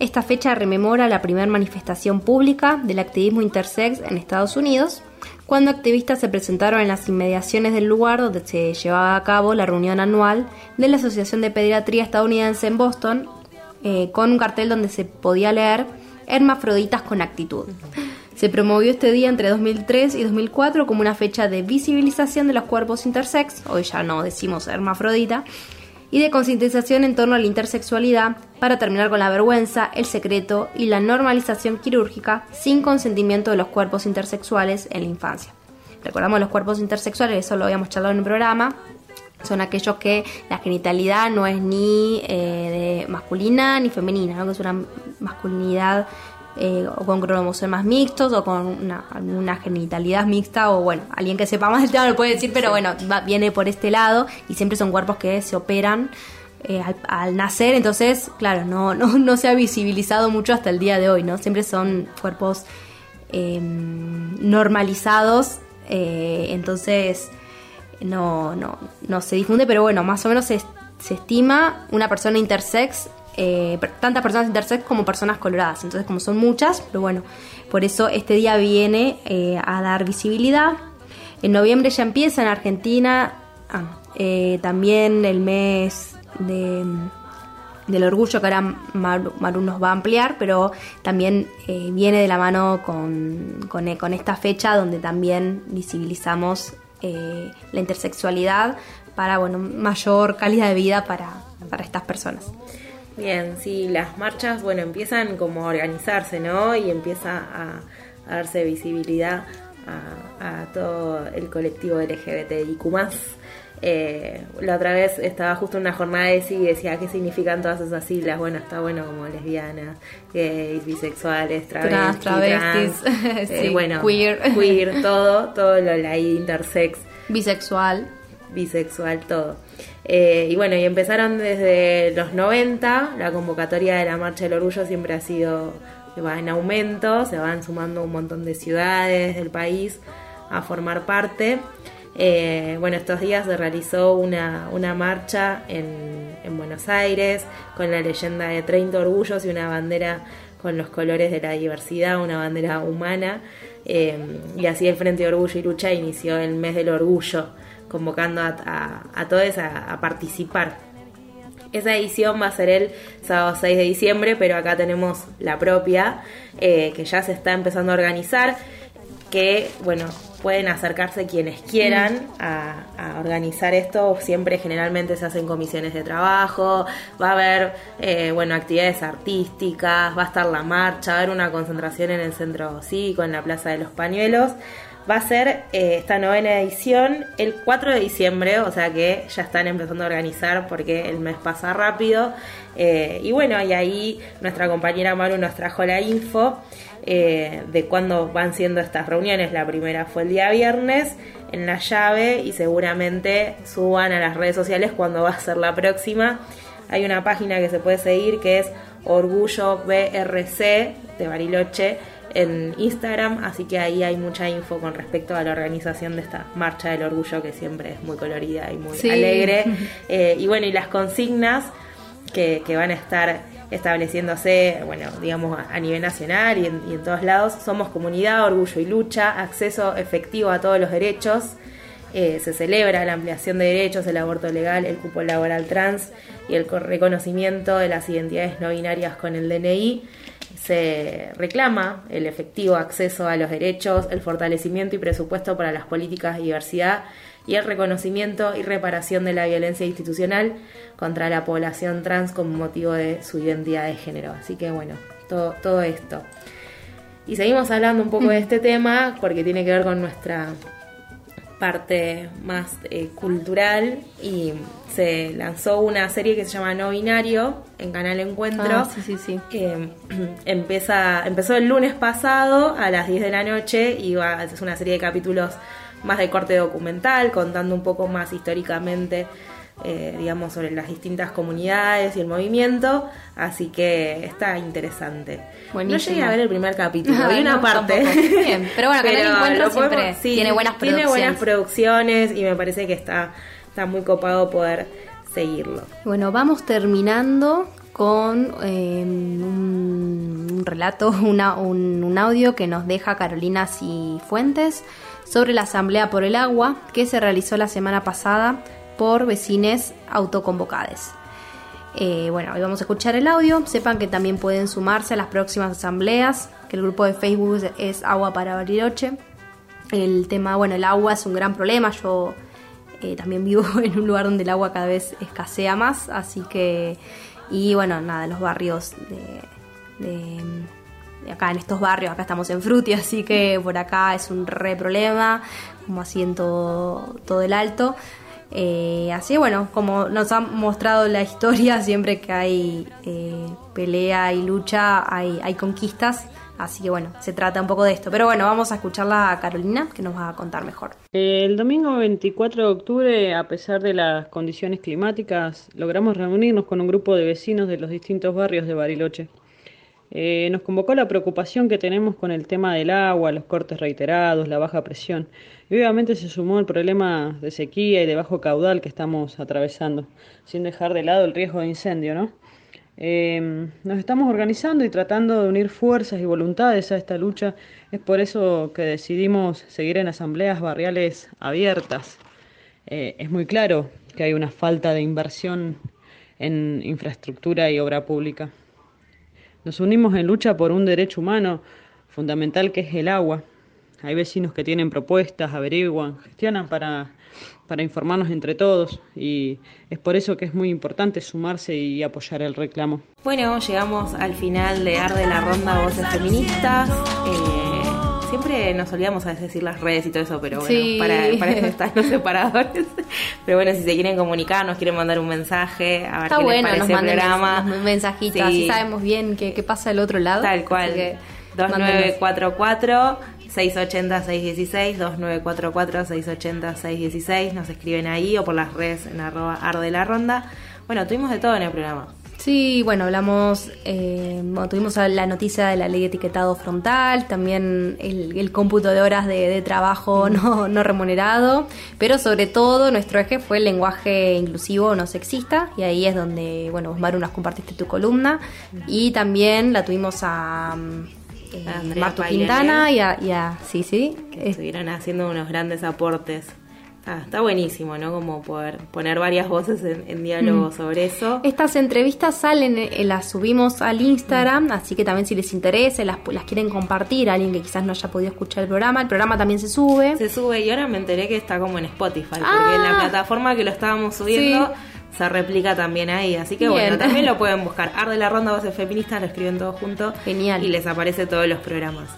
Esta fecha rememora la primera manifestación pública del activismo intersex en Estados Unidos, cuando activistas se presentaron en las inmediaciones del lugar donde se llevaba a cabo la reunión anual de la Asociación de Pediatría Estadounidense en Boston, eh, con un cartel donde se podía leer Hermafroditas con actitud. Se promovió este día entre 2003 y 2004 como una fecha de visibilización de los cuerpos intersex, hoy ya no decimos hermafrodita, y de concientización en torno a la intersexualidad para terminar con la vergüenza, el secreto y la normalización quirúrgica sin consentimiento de los cuerpos intersexuales en la infancia. Recordamos los cuerpos intersexuales, eso lo habíamos charlado en el programa, son aquellos que la genitalidad no es ni eh, de masculina ni femenina, ¿no? que es una masculinidad eh, o con cromosomas mixtos o con una, una genitalidad mixta o bueno, alguien que sepa más del tema lo puede decir, pero bueno, va- viene por este lado y siempre son cuerpos que se operan eh, al, al nacer, entonces, claro, no, no, no se ha visibilizado mucho hasta el día de hoy, ¿no? Siempre son cuerpos eh, normalizados, entonces no, no, no se difunde, pero bueno, más o menos se, se estima una persona intersex, eh, tantas personas intersex como personas coloradas, entonces como son muchas, pero bueno, por eso este día viene eh, a dar visibilidad. En noviembre ya empieza en Argentina ah, eh, también el mes de, del orgullo que ahora Maru, nos va a ampliar, pero también viene de la mano con, con, con esta fecha donde también visibilizamos la intersexualidad para bueno, mayor calidad de vida para, para estas personas. Bien, sí, las marchas, bueno, empiezan como a organizarse, ¿no? Y empieza a, a darse visibilidad a, a todo el colectivo LGBTIQ+. Eh, la otra vez estaba justo en una jornada de sí y decía qué significan todas esas siglas. Bueno, está bueno como lesbianas, gays, bisexuales, travestis, Trans, travestis, trans, eh, bueno, queer. queer, todo, todo lo la intersex Bisexual. Bisexual, todo. Eh, y bueno, y empezaron desde los 90, la convocatoria de la Marcha del Orgullo siempre ha sido, va en aumento, se van sumando un montón de ciudades del país a formar parte. Eh, bueno, estos días se realizó una, una marcha en, en Buenos Aires con la leyenda de 30 orgullos y una bandera con los colores de la diversidad, una bandera humana. Eh, y así el Frente de Orgullo y Lucha inició el mes del orgullo, convocando a, a, todos a, participar. Esa edición va a ser el sábado 6 de diciembre, pero acá tenemos la propia, eh, que ya se está empezando a organizar, que, bueno, pueden acercarse quienes quieran a, a organizar esto. Siempre generalmente se hacen comisiones de trabajo, va a haber, eh, bueno, actividades artísticas, va a estar la marcha, va a haber una concentración en el centro cívico, en la Plaza de los Pañuelos. Va a ser eh, esta novena edición el 4 de diciembre, o sea que ya están empezando a organizar porque el mes pasa rápido. Eh, y bueno, y ahí nuestra compañera Maru nos trajo la info eh, de cuándo van siendo estas reuniones. La primera fue el día viernes en la llave y seguramente suban a las redes sociales cuando va a ser la próxima. Hay una página que se puede seguir que es Orgullo BRC de Bariloche en Instagram, así que ahí hay mucha info con respecto a la organización de esta marcha del orgullo que siempre es muy colorida y muy Sí. alegre. Eh, y bueno, y las consignas que, que van a estar estableciéndose, bueno, digamos a, nivel nacional y en, y en todos lados, somos comunidad, orgullo y lucha, acceso efectivo a todos los derechos. Eh, se celebra la ampliación de derechos, el aborto legal, el cupo laboral trans y el co- reconocimiento de las identidades no binarias con el DNI. Se reclama el efectivo acceso a los derechos, el fortalecimiento y presupuesto para las políticas de diversidad y el reconocimiento y reparación de la violencia institucional contra la población trans como motivo de su identidad de género. Así que bueno, todo, todo esto. Y seguimos hablando un poco de este tema porque tiene que ver con nuestra parte más eh, cultural y se lanzó una serie que se llama No Binario en Canal Encuentro. Ah, sí, sí, sí. que empieza, empezó el lunes pasado a las 10 de la noche y va, es una serie de capítulos más de corte documental, contando un poco más históricamente, eh, digamos, sobre las distintas comunidades y el movimiento, así que está interesante. Buenísimo. No llegué a ver el primer capítulo, No, vi una no, parte. Bien, pero bueno, Canal Encuentro siempre tiene buenas Tiene buenas producciones. producciones y me parece que está, está muy copado poder seguirlo. Bueno, vamos terminando con eh, un, un relato, una- un, un audio que nos deja Carolina Cifuentes sobre la Asamblea por el Agua que se realizó la semana pasada por vecines autoconvocades. Eh, bueno, hoy vamos a escuchar el audio. Sepan que también pueden sumarse a las próximas asambleas, que el grupo de Facebook es- Agua para Bariloche. El tema, bueno, el agua es un gran problema. Yo eh, también vivo en un lugar donde el agua cada vez escasea más, así que, y bueno, nada, los barrios de- de acá, en estos barrios, acá estamos en Fruti, así que por acá es un re problema, como así en todo, todo el alto. Eh, así bueno, como nos ha mostrado la historia, siempre que hay eh, pelea y lucha, hay, hay conquistas. Así que bueno, se trata un poco de esto. Pero bueno, vamos a escucharla a Carolina, que nos va a contar mejor. El domingo 24 de octubre, a pesar de las condiciones climáticas, logramos reunirnos con un grupo de vecinos de los distintos barrios de Bariloche. Eh, nos convocó la preocupación que tenemos con el tema del agua, los cortes reiterados, la baja presión. Y obviamente se sumó el problema de sequía y de bajo caudal que estamos atravesando, sin dejar de lado el riesgo de incendio, ¿no? Eh, nos estamos organizando y tratando de unir fuerzas y voluntades a esta lucha. Es por eso que decidimos seguir en asambleas barriales abiertas. Eh, es muy claro que hay una falta de inversión en infraestructura y obra pública. Nos unimos en lucha por un derecho humano fundamental que es el agua. Hay vecinos que tienen propuestas, averiguan, gestionan para, para informarnos entre todos y es por eso que es muy importante sumarse y apoyar el reclamo. Bueno, llegamos al final de Arde la Ronda Voces Feministas. Eh, siempre nos olvidamos a veces decir las redes y todo eso, pero bueno, Sí. para, para eso están los separadores. Pero bueno, si se quieren comunicar, nos quieren mandar un mensaje, a ver Está qué bueno, les nos parece el manden programa. mens- mensajitos, Sí. así sabemos bien qué, qué pasa del otro lado. Tal cual. Así que, 2944 680 616 2944 680 616 nos escriben ahí o por las redes en arroba arde la ronda. Bueno, tuvimos de todo en el programa. Sí, bueno, hablamos, eh, bueno, tuvimos la noticia de la ley de etiquetado frontal, también el, el cómputo de horas de, de trabajo no, no remunerado, pero sobre todo nuestro eje fue el lenguaje inclusivo no sexista, y ahí es donde, bueno, Osmaru nos compartiste tu columna, y también la tuvimos a, eh, Martu. Quintana y a, y a- sí, sí, que estuvieron haciendo unos grandes aportes. Está, está buenísimo, ¿no? Como poder poner varias voces en, en diálogo Mm. sobre eso. Estas entrevistas salen, eh, las subimos al Instagram, así que también si les interesa, las, las quieren compartir a alguien que quizás no haya podido escuchar el programa, el programa también se sube. Se sube y ahora me enteré que está como en Spotify, porque Ah. en la plataforma que lo estábamos subiendo se replica también ahí. Así que bueno, también lo pueden buscar. Arde la Ronda Voces Feministas, lo escriben todo junto. Genial. Y les aparece todos los programas.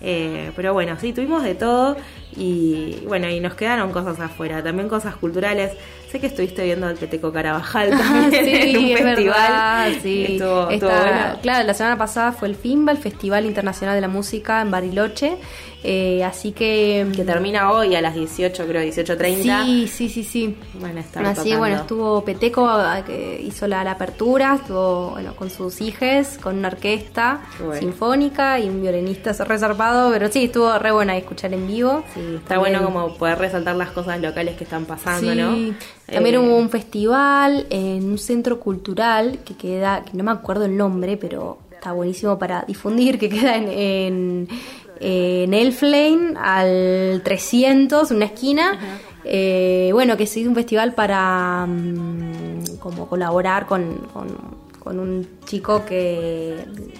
Eh, pero bueno, sí, tuvimos de todo y bueno, y nos quedaron cosas afuera, también cosas culturales. Sé que estuviste viendo al Peteco Carabajal también en un es festival. verdad, sí. Estuvo, estuvo Está- bueno. Claro, la semana pasada fue el FIMBA, el Festival Internacional de la Música en Bariloche. eh, así que. Que termina hoy a las 18, creo, 18.30. Sí, sí, sí, sí. A estar Así tocando. bueno, estuvo Peteco ah, que hizo la, la apertura, estuvo bueno con sus hijes, con una orquesta bueno. sinfónica y un violinista resarpado, pero sí, estuvo re buena escuchar en vivo. Está bueno como poder resaltar las cosas locales que están pasando, Sí. ¿no? También Eh, hubo un festival en un centro cultural que queda, que no me acuerdo el nombre, pero está buenísimo para difundir, que queda en, en, en Elflane al 300, una esquina. Eh, bueno, que se hizo un festival para mm, como colaborar con, con- con un chico que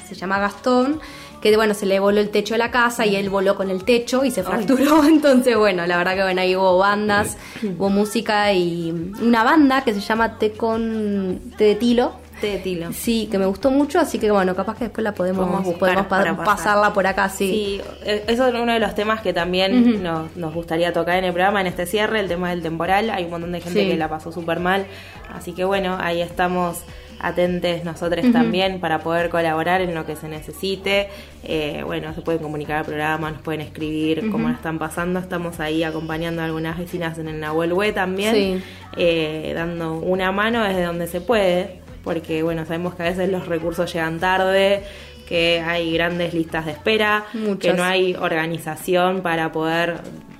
se llama Gastón, que bueno, se le voló el techo de la casa y él voló con el techo y se fracturó. Entonces, bueno, la verdad que bueno, ahí hubo bandas, hubo música y una banda que se llama Té con Té de Tilo. Té de Tilo. Sí, que me gustó mucho, así que bueno, capaz que después la podemos, Podemos buscar podemos pa- para pasar. pasarla por acá, sí. Sí, eh, eso es uno de los temas que también nos, nos gustaría tocar en el programa, en este cierre, el tema del temporal. Hay un montón de gente Sí. que la pasó súper mal. Así que bueno, ahí estamos atentes nosotros también para poder colaborar en lo que se necesite. Eh, bueno, se pueden comunicar al programa, nos pueden escribir Ujú. cómo la están pasando. Estamos ahí acompañando a algunas vecinas en el Nahuel Hue también, Sí. eh, dando una mano desde donde se puede, porque bueno, sabemos que a veces los recursos llegan tarde que hay grandes listas de espera, Muchas. que no hay organización para poder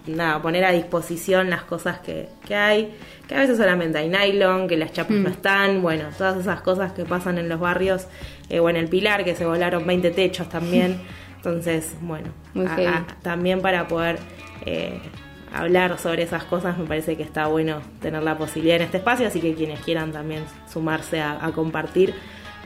nada, poner a disposición las cosas que, que hay, que a veces solamente hay nylon, que las chapas Mm. no están, bueno, todas esas cosas que pasan en los barrios, eh, o en el Pilar, que se volaron 20 techos también, entonces, bueno, a- a- también para poder eh, hablar sobre esas cosas me parece que está bueno tener la posibilidad en este espacio, así que quienes quieran también sumarse a, a compartir,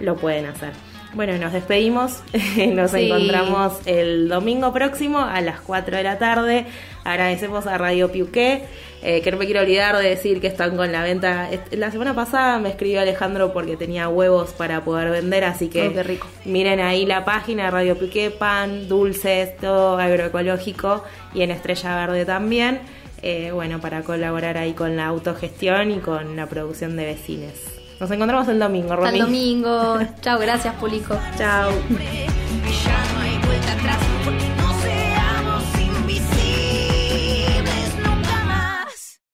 lo pueden hacer. Bueno, nos despedimos, nos Sí. encontramos el domingo próximo a las 4 de la tarde. Agradecemos a Radio Piuqué, eh, que no me quiero olvidar de decir que están con la venta. La semana pasada me escribió Alejandro porque tenía huevos para poder vender, así que rico. miren ahí la página Radio Piuqué, pan, dulces, todo agroecológico y en Estrella Verde también. Eh, bueno, para colaborar ahí con la autogestión y con la producción de vecines. Nos encontramos el domingo, Hasta Romy. el domingo. Chao, gracias, Pulico. Chao.